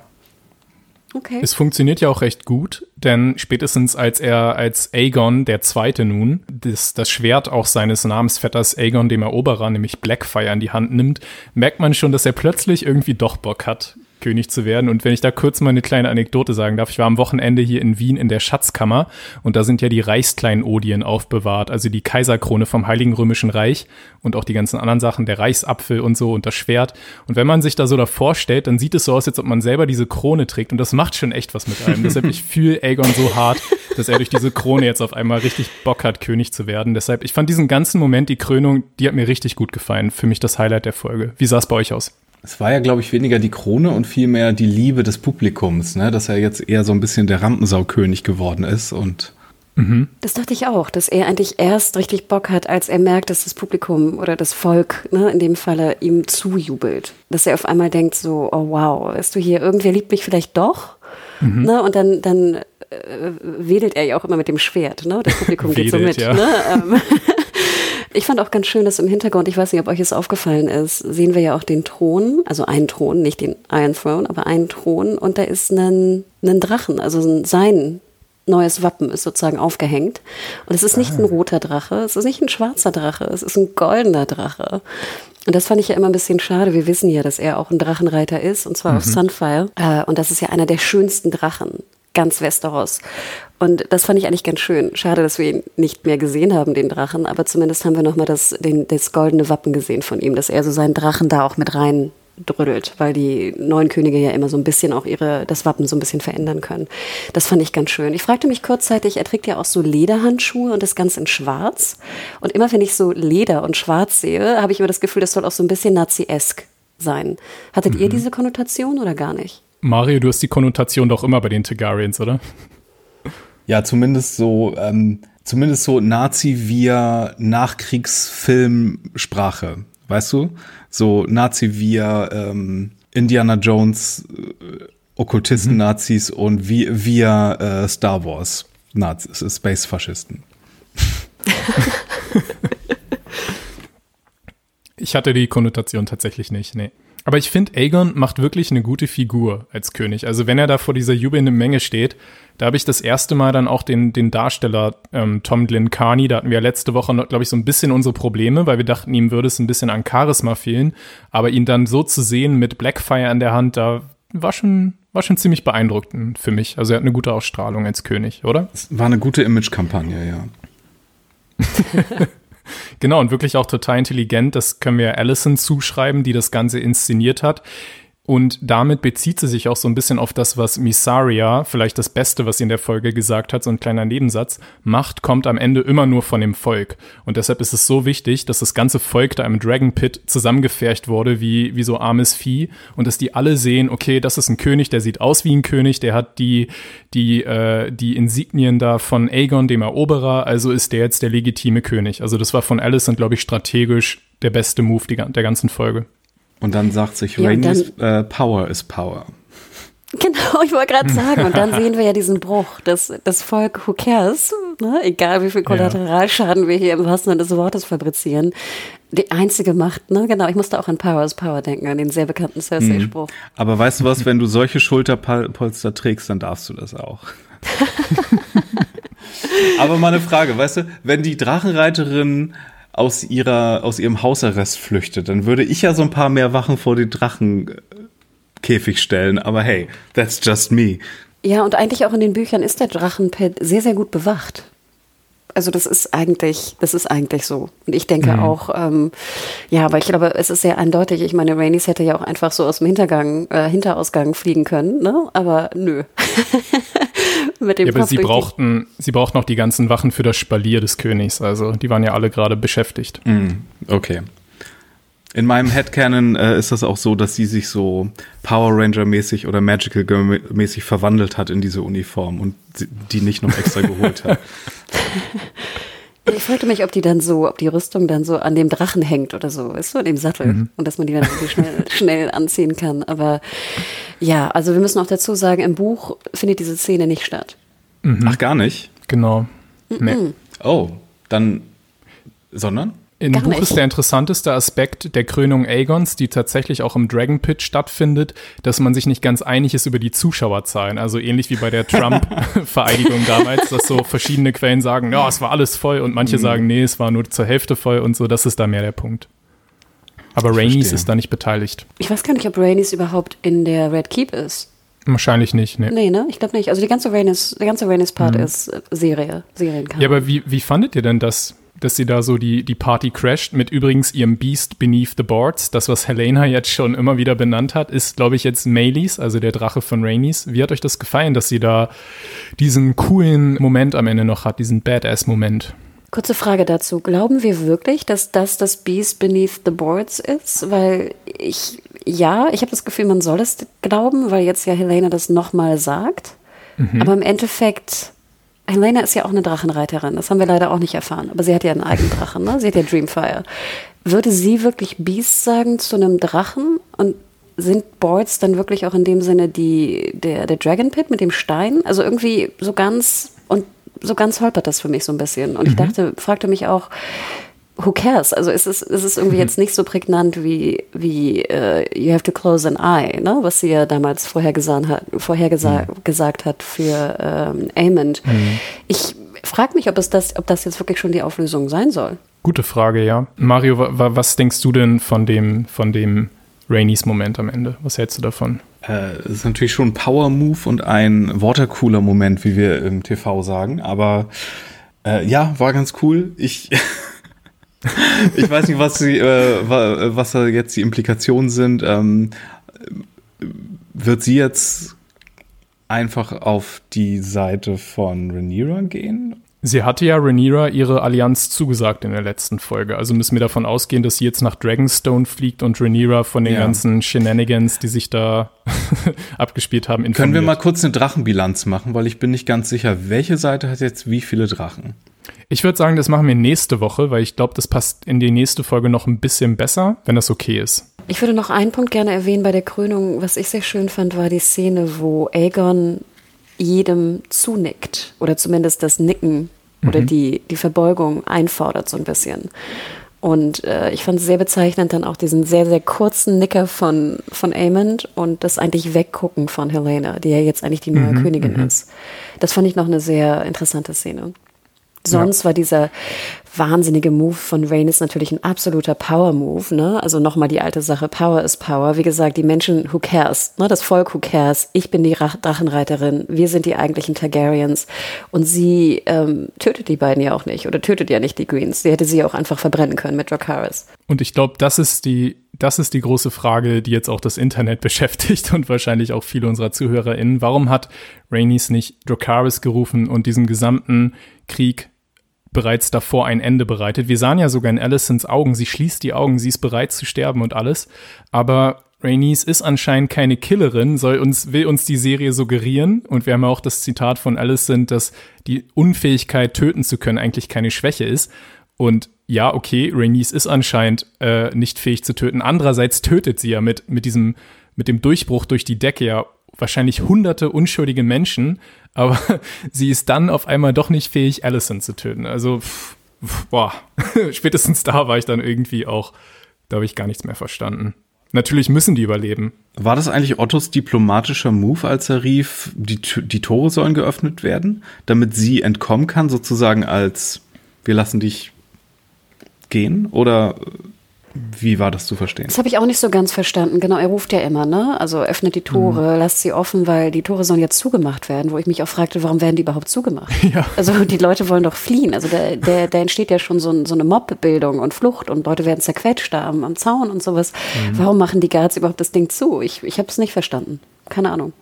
Okay. Es funktioniert ja auch recht gut, denn spätestens als er als Aegon der Zweite nun das, das Schwert auch seines Namensvetters Aegon dem Eroberer, nämlich Blackfire, in die Hand nimmt, merkt man schon, dass er plötzlich irgendwie doch Bock hat, König zu werden. Und wenn ich da kurz mal eine kleine Anekdote sagen darf, ich war am Wochenende hier in Wien in der Schatzkammer und da sind ja die Reichskleinodien aufbewahrt, also die Kaiserkrone vom Heiligen Römischen Reich und auch die ganzen anderen Sachen, der Reichsapfel und so und das Schwert. Und wenn man sich da so davor stellt, dann sieht es so aus, als ob man selber diese Krone trägt und das macht schon echt was mit einem. Deshalb, ich fühle Aegon so hart, dass er durch diese Krone jetzt auf einmal richtig Bock hat, König zu werden. Deshalb, ich fand diesen ganzen Moment, die Krönung, die hat mir richtig gut gefallen. Für mich das Highlight der Folge. Wie sah es bei euch aus?
Es war ja, glaube ich, weniger die Krone und vielmehr die Liebe des Publikums, ne? dass er jetzt eher so ein bisschen der Rampensaukönig geworden ist und
Mhm. Das dachte ich auch, dass er eigentlich erst richtig Bock hat, als er merkt, dass das Publikum oder das Volk ne, in dem Falle ihm zujubelt. Dass er auf einmal denkt so, oh wow, weißt du hier, irgendwer liebt mich vielleicht doch. Mhm. Ne, und dann, dann äh, wedelt er ja auch immer mit dem Schwert. Ne? Das Publikum geht so mit. Ja. Ne? Ähm, ich fand auch ganz schön, dass im Hintergrund, ich weiß nicht, ob euch es aufgefallen ist, sehen wir ja auch den Thron, also einen Thron, nicht den Iron Throne, aber einen Thron und da ist ein, ein Drachen, also sein neues Wappen ist sozusagen aufgehängt. Und es ist nicht ein ah. roter Drache, es ist nicht ein schwarzer Drache, es ist ein goldener Drache. Und das fand ich ja immer ein bisschen schade. Wir wissen ja, dass er auch ein Drachenreiter ist, und zwar mhm. auf Sunfire. Äh, und das ist ja einer der schönsten Drachen ganz Westeros. Und das fand ich eigentlich ganz schön. Schade, dass wir ihn nicht mehr gesehen haben, den Drachen, aber zumindest haben wir nochmal das, das goldene Wappen gesehen von ihm, dass er so seinen Drachen da auch mit rein drödelt, weil die neuen Könige ja immer so ein bisschen auch ihre, das Wappen so ein bisschen verändern können. Das fand ich ganz schön. Ich fragte mich kurzzeitig, er trägt ja auch so Lederhandschuhe und das Ganze in schwarz. Und immer wenn ich so Leder und schwarz sehe, habe ich immer das Gefühl, das soll auch so ein bisschen nazi-esk sein. Hattet mhm. ihr diese Konnotation oder gar nicht?
Mario, du hast die Konnotation doch immer bei den Targaryens, oder?
Ja, zumindest so, ähm, zumindest so Nazi via Nachkriegsfilmsprache. Weißt du? So Nazi via ähm, Indiana Jones, äh, Okkultisten-Nazis mhm. und via, via äh, Star Wars Nazis, Space-Faschisten.
ich hatte die Konnotation tatsächlich nicht, nee. Aber ich finde, Aegon macht wirklich eine gute Figur als König. Also wenn er da vor dieser jubelnden Menge steht, da habe ich das erste Mal dann auch den, den Darsteller ähm, Tom Glenn Carney, da hatten wir letzte Woche, glaube ich, so ein bisschen unsere Probleme, weil wir dachten, ihm würde es ein bisschen an Charisma fehlen. Aber ihn dann so zu sehen mit Blackfire in der Hand, da war schon, war schon ziemlich beeindruckend für mich. Also er hat eine gute Ausstrahlung als König, oder?
Es war eine gute Image-Kampagne, ja.
Genau, und wirklich auch total intelligent. Das können wir Allison zuschreiben, die das Ganze inszeniert hat. Und damit bezieht sie sich auch so ein bisschen auf das, was Misaria, vielleicht das Beste, was sie in der Folge gesagt hat, so ein kleiner Nebensatz, Macht kommt am Ende immer nur von dem Volk. Und deshalb ist es so wichtig, dass das ganze Volk da im Dragon Pit zusammengefercht wurde, wie, wie so armes Vieh. Und dass die alle sehen, okay, das ist ein König, der sieht aus wie ein König, der hat die, die, äh, die Insignien da von Aegon, dem Eroberer, also ist der jetzt der legitime König. Also das war von Alice und, glaube ich, strategisch der beste Move der ganzen Folge.
Und dann sagt sich ja, Rainy's äh, Power is Power.
Genau, ich wollte gerade sagen. Und dann sehen wir ja diesen Bruch. Das, das Volk, who cares? Ne? Egal wie viel Kollateralschaden ja. wir hier im wahrsten Sinne des Wortes fabrizieren. Die einzige Macht, ne? Genau, ich musste auch an Power is Power denken, an den sehr bekannten Cersei-Spruch. Mhm.
Aber weißt du was, wenn du solche Schulterpolster trägst, dann darfst du das auch. Aber mal eine Frage, weißt du, wenn die Drachenreiterin aus ihrer, aus ihrem Hausarrest flüchtet, dann würde ich ja so ein paar mehr Wachen vor den Drachenkäfig stellen. Aber hey, that's just me.
Ja, und eigentlich auch in den Büchern ist der Drachenpit sehr, sehr gut bewacht. Also das ist eigentlich, das ist eigentlich so. Und ich denke mhm. auch, ähm, ja, aber ich glaube, es ist sehr eindeutig. Ich meine, Rainys hätte ja auch einfach so aus dem Hintergang, äh, Hinterausgang fliegen können, ne? Aber nö.
mit dem ja, aber sie brauchten, sie brauchten auch die ganzen Wachen für das Spalier des Königs. Also die waren ja alle gerade beschäftigt.
Mm, okay. In meinem Headcanon äh, ist das auch so, dass sie sich so Power Ranger-mäßig oder Magical Girl-mäßig verwandelt hat in diese Uniform und die nicht noch extra geholt hat.
Ich fragte mich, ob die dann so, ob die Rüstung dann so an dem Drachen hängt oder so, ist so in dem Sattel mhm. und dass man die dann irgendwie schnell, schnell anziehen kann. Aber ja, also wir müssen auch dazu sagen, im Buch findet diese Szene nicht statt.
Mhm. Ach, gar nicht?
Genau.
Nee. Oh, dann, sondern?
Im Gar Buch nicht. ist der interessanteste Aspekt der Krönung Aegons, die tatsächlich auch im Dragon Pit stattfindet, dass man sich nicht ganz einig ist über die Zuschauerzahlen. Also ähnlich wie bei der Trump-Vereidigung damals, dass so verschiedene Quellen sagen, ja, es war alles voll und manche mhm. sagen, nee, es war nur zur Hälfte voll und so. Das ist da mehr der Punkt. Aber Rainys ist da nicht beteiligt.
Ich weiß gar nicht, ob Rainys überhaupt in der Red Keep ist.
Wahrscheinlich nicht, ne?
Nee, ne? Ich glaube nicht. Also die ganze Rhaenys, der ganze Rhaenys-Part mhm. ist äh, Serie, Serienkampf.
Ja, aber wie, wie fandet ihr denn das? Dass sie da so die, die Party crasht mit übrigens ihrem Beast Beneath the Boards. Das, was Helena jetzt schon immer wieder benannt hat, ist, glaube ich, jetzt Maylis, also der Drache von Rhaenys. Wie hat euch das gefallen, dass sie da diesen coolen Moment am Ende noch hat, diesen Badass-Moment?
Kurze Frage dazu. Glauben wir wirklich, dass das das Beast Beneath the Boards ist? Weil ich, ja, ich habe das Gefühl, man soll es glauben, weil jetzt ja Helena das nochmal sagt. Mhm. Aber im Endeffekt Helena ist ja auch eine Drachenreiterin. Das haben wir leider auch nicht erfahren. Aber sie hat ja einen eigenen Drachen, ne? Sie hat ja Dreamfire. Würde sie wirklich Beast sagen zu einem Drachen? Und sind Boards dann wirklich auch in dem Sinne die, der, der Dragon Pit mit dem Stein? Also irgendwie so ganz, und so ganz holpert das für mich so ein bisschen. Und mhm. ich dachte, fragte mich auch, who cares? Also ist es, ist es irgendwie mhm. jetzt nicht so prägnant wie, wie uh, You have to close an eye, ne? was sie ja damals vorhergesagt hat, vorhergesagt mhm. gesagt hat für ähm, Amond. Mhm. Ich frage mich, ob, es das, ob das jetzt wirklich schon die Auflösung sein soll.
Gute Frage, ja. Mario, was denkst du denn von dem, von dem Rainys Moment am Ende? Was hältst du davon?
Äh, es ist natürlich schon ein Power-Move und ein Watercooler-Moment, wie wir im TV sagen, aber äh, ja, war ganz cool. Ich ich weiß nicht, was, die, äh, was da jetzt die Implikationen sind. Ähm, wird sie jetzt einfach auf die Seite von Rhaenyra gehen?
Sie hatte ja Rhaenyra ihre Allianz zugesagt in der letzten Folge. Also müssen wir davon ausgehen, dass sie jetzt nach Dragonstone fliegt und Rhaenyra von den ja. ganzen Shenanigans, die sich da abgespielt haben,
informiert. Können wir mal kurz eine Drachenbilanz machen, weil ich bin nicht ganz sicher, welche Seite hat jetzt wie viele Drachen?
Ich würde sagen, das machen wir nächste Woche, weil ich glaube, das passt in die nächste Folge noch ein bisschen besser, wenn das okay ist.
Ich würde noch einen Punkt gerne erwähnen bei der Krönung. Was ich sehr schön fand, war die Szene, wo Aegon jedem zunickt oder zumindest das Nicken mhm. oder die, die Verbeugung einfordert so ein bisschen. Und äh, ich fand es sehr bezeichnend dann auch diesen sehr, sehr kurzen Nicker von, von Aemond und das eigentlich Weggucken von Helena, die ja jetzt eigentlich die neue mhm, Königin mhm. ist. Das fand ich noch eine sehr interessante Szene. Sonst ja. war dieser wahnsinnige Move von Rhaenys natürlich ein absoluter Power-Move. Ne? Also nochmal die alte Sache, Power is Power. Wie gesagt, die Menschen, who cares? Ne? Das Volk, who cares? Ich bin die Drachenreiterin. Wir sind die eigentlichen Targaryens. Und sie ähm, tötet die beiden ja auch nicht. Oder tötet ja nicht die Greens. Sie hätte sie auch einfach verbrennen können mit Dracarys.
Und ich glaube, das ist die das ist die große Frage, die jetzt auch das Internet beschäftigt und wahrscheinlich auch viele unserer ZuhörerInnen. Warum hat Rhaenys nicht Dracarys gerufen und diesen gesamten Krieg bereits davor ein Ende bereitet. Wir sahen ja sogar in Alicents Augen, sie schließt die Augen, sie ist bereit zu sterben und alles. Aber Rhaenys ist anscheinend keine Killerin, soll uns, will uns die Serie suggerieren. Und wir haben ja auch das Zitat von Alicent, dass die Unfähigkeit, töten zu können, eigentlich keine Schwäche ist. Und ja, okay, Rhaenys ist anscheinend äh, nicht fähig zu töten. Andererseits tötet sie ja mit, mit diesem, mit dem Durchbruch durch die Decke ja wahrscheinlich hunderte unschuldige Menschen, aber sie ist dann auf einmal doch nicht fähig, Allison zu töten. Also, boah, spätestens da war ich dann irgendwie auch, da habe ich gar nichts mehr verstanden. Natürlich müssen die überleben.
War das eigentlich Ottos diplomatischer Move, als er rief, die, die Tore sollen geöffnet werden, damit sie entkommen kann, sozusagen als wir lassen dich gehen? Oder wie war das zu verstehen?
Das habe ich auch nicht so ganz verstanden. Genau, er ruft ja immer, ne? Also öffnet die Tore, mhm. lasst sie offen, weil die Tore sollen jetzt zugemacht werden, wo ich mich auch fragte, warum werden die überhaupt zugemacht? Ja. Also die Leute wollen doch fliehen. Also da, der, der entsteht ja schon so, so eine Mobbildung und Flucht und Leute werden zerquetscht da am, am Zaun und sowas. Mhm. Warum machen die Guards überhaupt das Ding zu? Ich, ich habe es nicht verstanden. Keine Ahnung.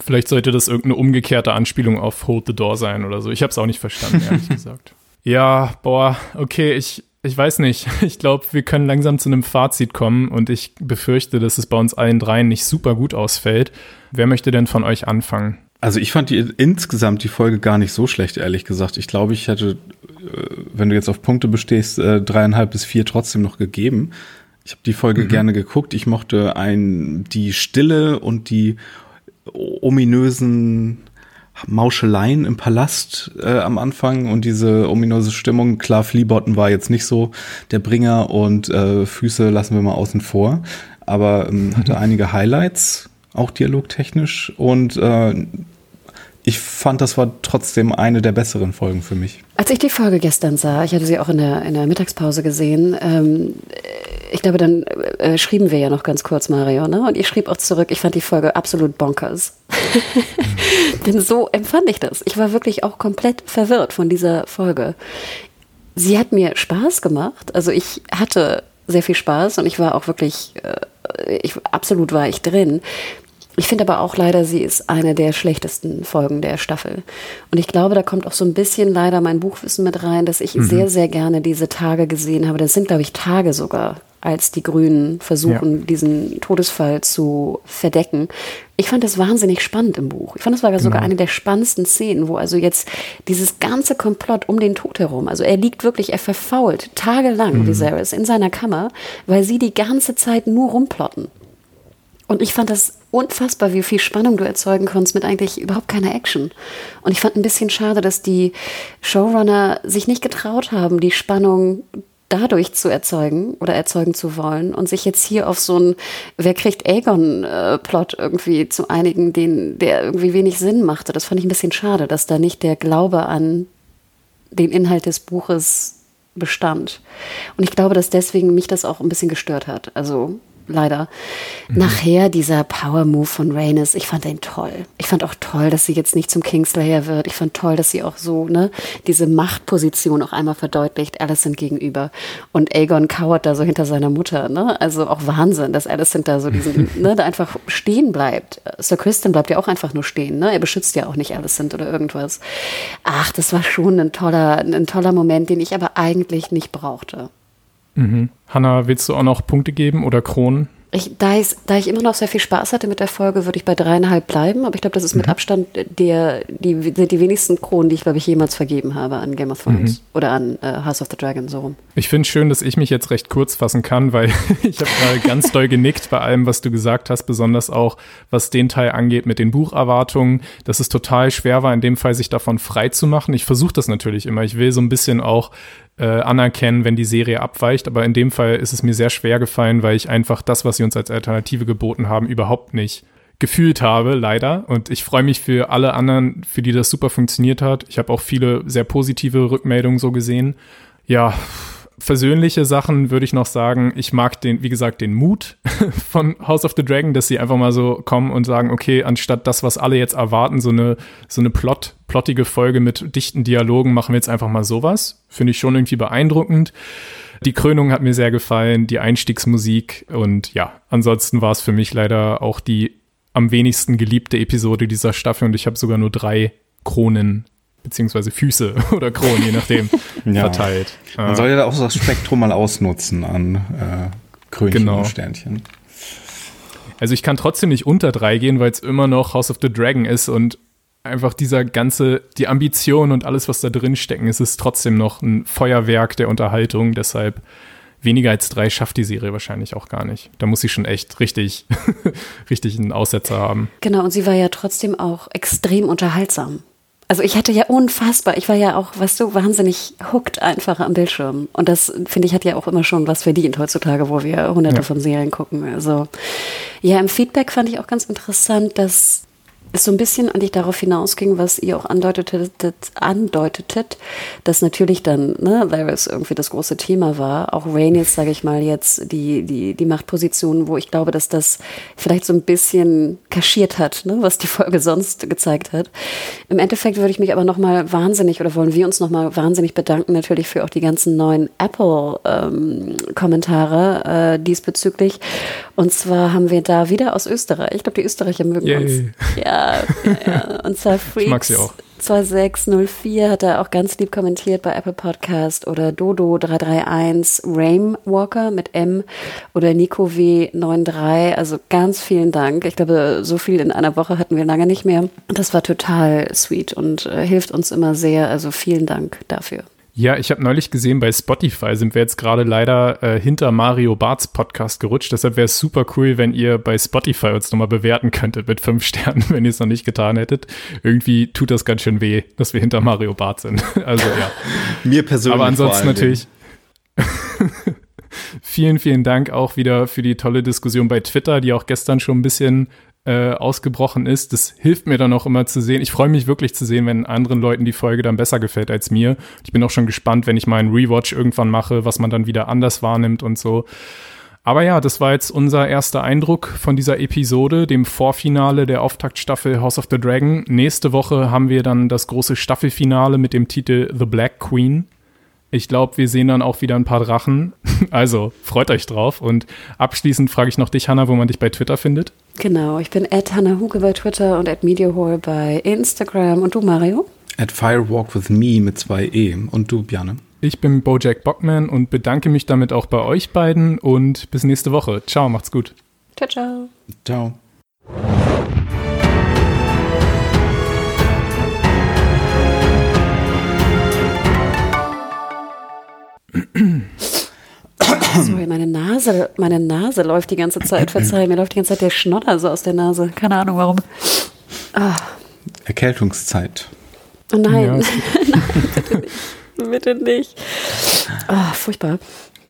Vielleicht sollte das irgendeine umgekehrte Anspielung auf Hold the Door sein oder so. Ich habe es auch nicht verstanden, ehrlich gesagt. Ja, boah, okay, ich, ich weiß nicht. Ich glaube, wir können langsam zu einem Fazit kommen und ich befürchte, dass es bei uns allen dreien nicht super gut ausfällt. Wer möchte denn von euch anfangen?
Also ich fand die, insgesamt die Folge gar nicht so schlecht, ehrlich gesagt. Ich glaube, ich hätte, äh, wenn du jetzt auf Punkte bestehst, äh, dreieinhalb bis vier trotzdem noch gegeben. Ich habe die Folge mhm. gerne geguckt. Ich mochte ein, die Stille und die ominösen Mauscheleien im Palast äh, am Anfang und diese ominöse Stimmung. Klar, Fleabottom war jetzt nicht so der Bringer und äh, Füße lassen wir mal außen vor, aber ähm, hatte mhm. einige Highlights, auch dialogtechnisch und äh, ich fand, das war trotzdem eine der besseren Folgen für mich.
Als ich die Folge gestern sah, ich hatte sie auch in der, in der Mittagspause gesehen, ähm, ich glaube, dann äh, schrieben wir ja noch ganz kurz, Mario, ne? Und ich schrieb auch zurück, ich fand die Folge absolut bonkers. Denn so empfand ich das. Ich war wirklich auch komplett verwirrt von dieser Folge. Sie hat mir Spaß gemacht. Also ich hatte sehr viel Spaß und ich war auch wirklich, äh, ich, absolut war ich drin. Ich finde aber auch leider, sie ist eine der schlechtesten Folgen der Staffel. Und ich glaube, da kommt auch so ein bisschen leider mein Buchwissen mit rein, dass ich mhm. sehr, sehr gerne diese Tage gesehen habe. Das sind, glaube ich, Tage sogar, als die Grünen versuchen, ja. diesen Todesfall zu verdecken. Ich fand das wahnsinnig spannend im Buch. Ich fand, das war sogar genau. eine der spannendsten Szenen, wo also jetzt dieses ganze Komplott um den Tod herum, also er liegt wirklich, er verfault tagelang, mhm. Viserys, in seiner Kammer, weil sie die ganze Zeit nur rumplotten. Und ich fand das unfassbar, wie viel Spannung du erzeugen konntest mit eigentlich überhaupt keiner Action. Und ich fand ein bisschen schade, dass die Showrunner sich nicht getraut haben, die Spannung dadurch zu erzeugen oder erzeugen zu wollen und sich jetzt hier auf so einen Wer kriegt Aegon-Plot irgendwie zu einigen, den, der irgendwie wenig Sinn machte. Das fand ich ein bisschen schade, dass da nicht der Glaube an den Inhalt des Buches bestand. Und ich glaube, dass deswegen mich das auch ein bisschen gestört hat. Also leider. Mhm. Nachher dieser Power-Move von Rhaenys, ich fand den toll. Ich fand auch toll, dass sie jetzt nicht zum Kingslayer wird. Ich fand toll, dass sie auch so, ne, diese Machtposition auch einmal verdeutlicht, Alicent gegenüber. Und Aegon kauert da so hinter seiner Mutter, ne? Also auch Wahnsinn, dass Alicent da so diesen, ne, da einfach stehen bleibt. Sir Kristen bleibt ja auch einfach nur stehen, ne? Er beschützt ja auch nicht Alicent oder irgendwas. Ach, das war schon ein toller, ein toller Moment, den ich aber eigentlich nicht brauchte.
Mhm. Hanna, willst du auch noch Punkte geben oder Kronen?
Ich, da, ich, da ich immer noch sehr viel Spaß hatte mit der Folge, würde ich bei dreieinhalb bleiben. Aber ich glaube, das ist mit mhm. Abstand der, die, die wenigsten Kronen, die ich, glaube ich, jemals vergeben habe an Game of Thrones mhm. oder an äh, House of the Dragon, so rum.
Ich finde es schön, dass ich mich jetzt recht kurz fassen kann, weil ich habe gerade ganz doll genickt bei allem, was du gesagt hast, besonders auch, was den Teil angeht mit den Bucherwartungen, dass es total schwer war, in dem Fall sich davon frei zu machen. Ich versuche das natürlich immer. Ich will so ein bisschen auch äh, anerkennen, wenn die Serie abweicht. Aber in dem Fall ist es mir sehr schwer gefallen, weil ich einfach das, was sie uns als Alternative geboten haben, überhaupt nicht gefühlt habe, leider. Und ich freue mich für alle anderen, für die das super funktioniert hat. Ich habe auch viele sehr positive Rückmeldungen so gesehen. Ja, versöhnliche Sachen würde ich noch sagen, ich mag den, wie gesagt, den Mut von House of the Dragon, dass sie einfach mal so kommen und sagen, okay, anstatt das, was alle jetzt erwarten, so eine, so eine Plot, plottige Folge mit dichten Dialogen, machen wir jetzt einfach mal sowas. Finde ich schon irgendwie beeindruckend. Die Krönung hat mir sehr gefallen, die Einstiegsmusik und ja, ansonsten war es für mich leider auch die am wenigsten geliebte Episode dieser Staffel und ich habe sogar nur drei Kronen beziehungsweise Füße oder Kronen, je nachdem, ja. verteilt.
Man soll ja auch das Spektrum mal ausnutzen an äh, Krönchen genau. und Sternchen.
Also ich kann trotzdem nicht unter drei gehen, weil es immer noch House of the Dragon ist und einfach dieser ganze, die Ambition und alles, was da drin stecken, ist es trotzdem noch ein Feuerwerk der Unterhaltung. Deshalb weniger als drei schafft die Serie wahrscheinlich auch gar nicht. Da muss sie schon echt richtig, richtig einen Aussetzer haben.
Genau, und sie war ja trotzdem auch extrem unterhaltsam. Also ich hatte ja unfassbar, ich war ja auch, weißt du, wahnsinnig hooked einfach am Bildschirm. Und das, finde ich, hat ja auch immer schon was verdient heutzutage, wo wir hunderte ja. von Serien gucken. Also ja, im Feedback fand ich auch ganz interessant, dass es so ein bisschen an dich darauf hinausging, was ihr auch andeutetet, andeutetet dass natürlich dann ne, Varys irgendwie das große Thema war. Auch Rhaenys, sage ich mal jetzt, die, die, die Machtposition, wo ich glaube, dass das vielleicht so ein bisschen kaschiert hat, ne, was die Folge sonst gezeigt hat. Im Endeffekt würde ich mich aber nochmal wahnsinnig oder wollen wir uns nochmal wahnsinnig bedanken natürlich für auch die ganzen neuen Apple-Kommentare ähm, äh, diesbezüglich. Und zwar haben wir da wieder aus Österreich, ich glaube, die Österreicher mögen Yay. uns. Ja, ja, ja. Und zwar Freaks. Ich mag sie auch. 2604 hat er auch ganz lieb kommentiert bei Apple Podcast oder Dodo331, Rame Walker mit M oder Nico W93. Also ganz vielen Dank. Ich glaube, so viel in einer Woche hatten wir lange nicht mehr. Das war total sweet und äh, hilft uns immer sehr. Also vielen Dank dafür.
Ja, ich habe neulich gesehen, bei Spotify sind wir jetzt gerade leider äh, hinter Mario Barts Podcast gerutscht. Deshalb wäre es super cool, wenn ihr bei Spotify uns nochmal bewerten könntet mit fünf Sternen, wenn ihr es noch nicht getan hättet. Irgendwie tut das ganz schön weh, dass wir hinter Mario Bart sind. Also ja.
Mir persönlich.
Aber ansonsten natürlich. vielen, vielen Dank auch wieder für die tolle Diskussion bei Twitter, die auch gestern schon ein bisschen äh, ausgebrochen ist. Das hilft mir dann auch immer zu sehen. Ich freue mich wirklich zu sehen, wenn anderen Leuten die Folge dann besser gefällt als mir. Ich bin auch schon gespannt, wenn ich mal einen Rewatch irgendwann mache, was man dann wieder anders wahrnimmt und so. Aber ja, das war jetzt unser erster Eindruck von dieser Episode, dem Vorfinale der Auftaktstaffel House of the Dragon. Nächste Woche haben wir dann das große Staffelfinale mit dem Titel The Black Queen. Ich glaube, wir sehen dann auch wieder ein paar Drachen. Also freut euch drauf. Und abschließend frage ich noch dich, Hanna, wo man dich bei Twitter findet.
Genau, ich bin at Hannah Huge bei Twitter und at MediaHole bei Instagram. Und du, Mario?
At Firewalk with Me mit zwei E. Und du, Bjane?
Ich bin Bojack Bockman und bedanke mich damit auch bei euch beiden und bis nächste Woche. Ciao, macht's gut.
Ciao, ciao.
Ciao.
Sorry, meine Nase, meine Nase läuft die ganze Zeit. Verzeih, mir läuft die ganze Zeit der Schnodder so aus der Nase. Keine Ahnung warum.
Ah. Erkältungszeit.
Oh nein. Ja. nein, bitte nicht. Bitte nicht. Oh, furchtbar.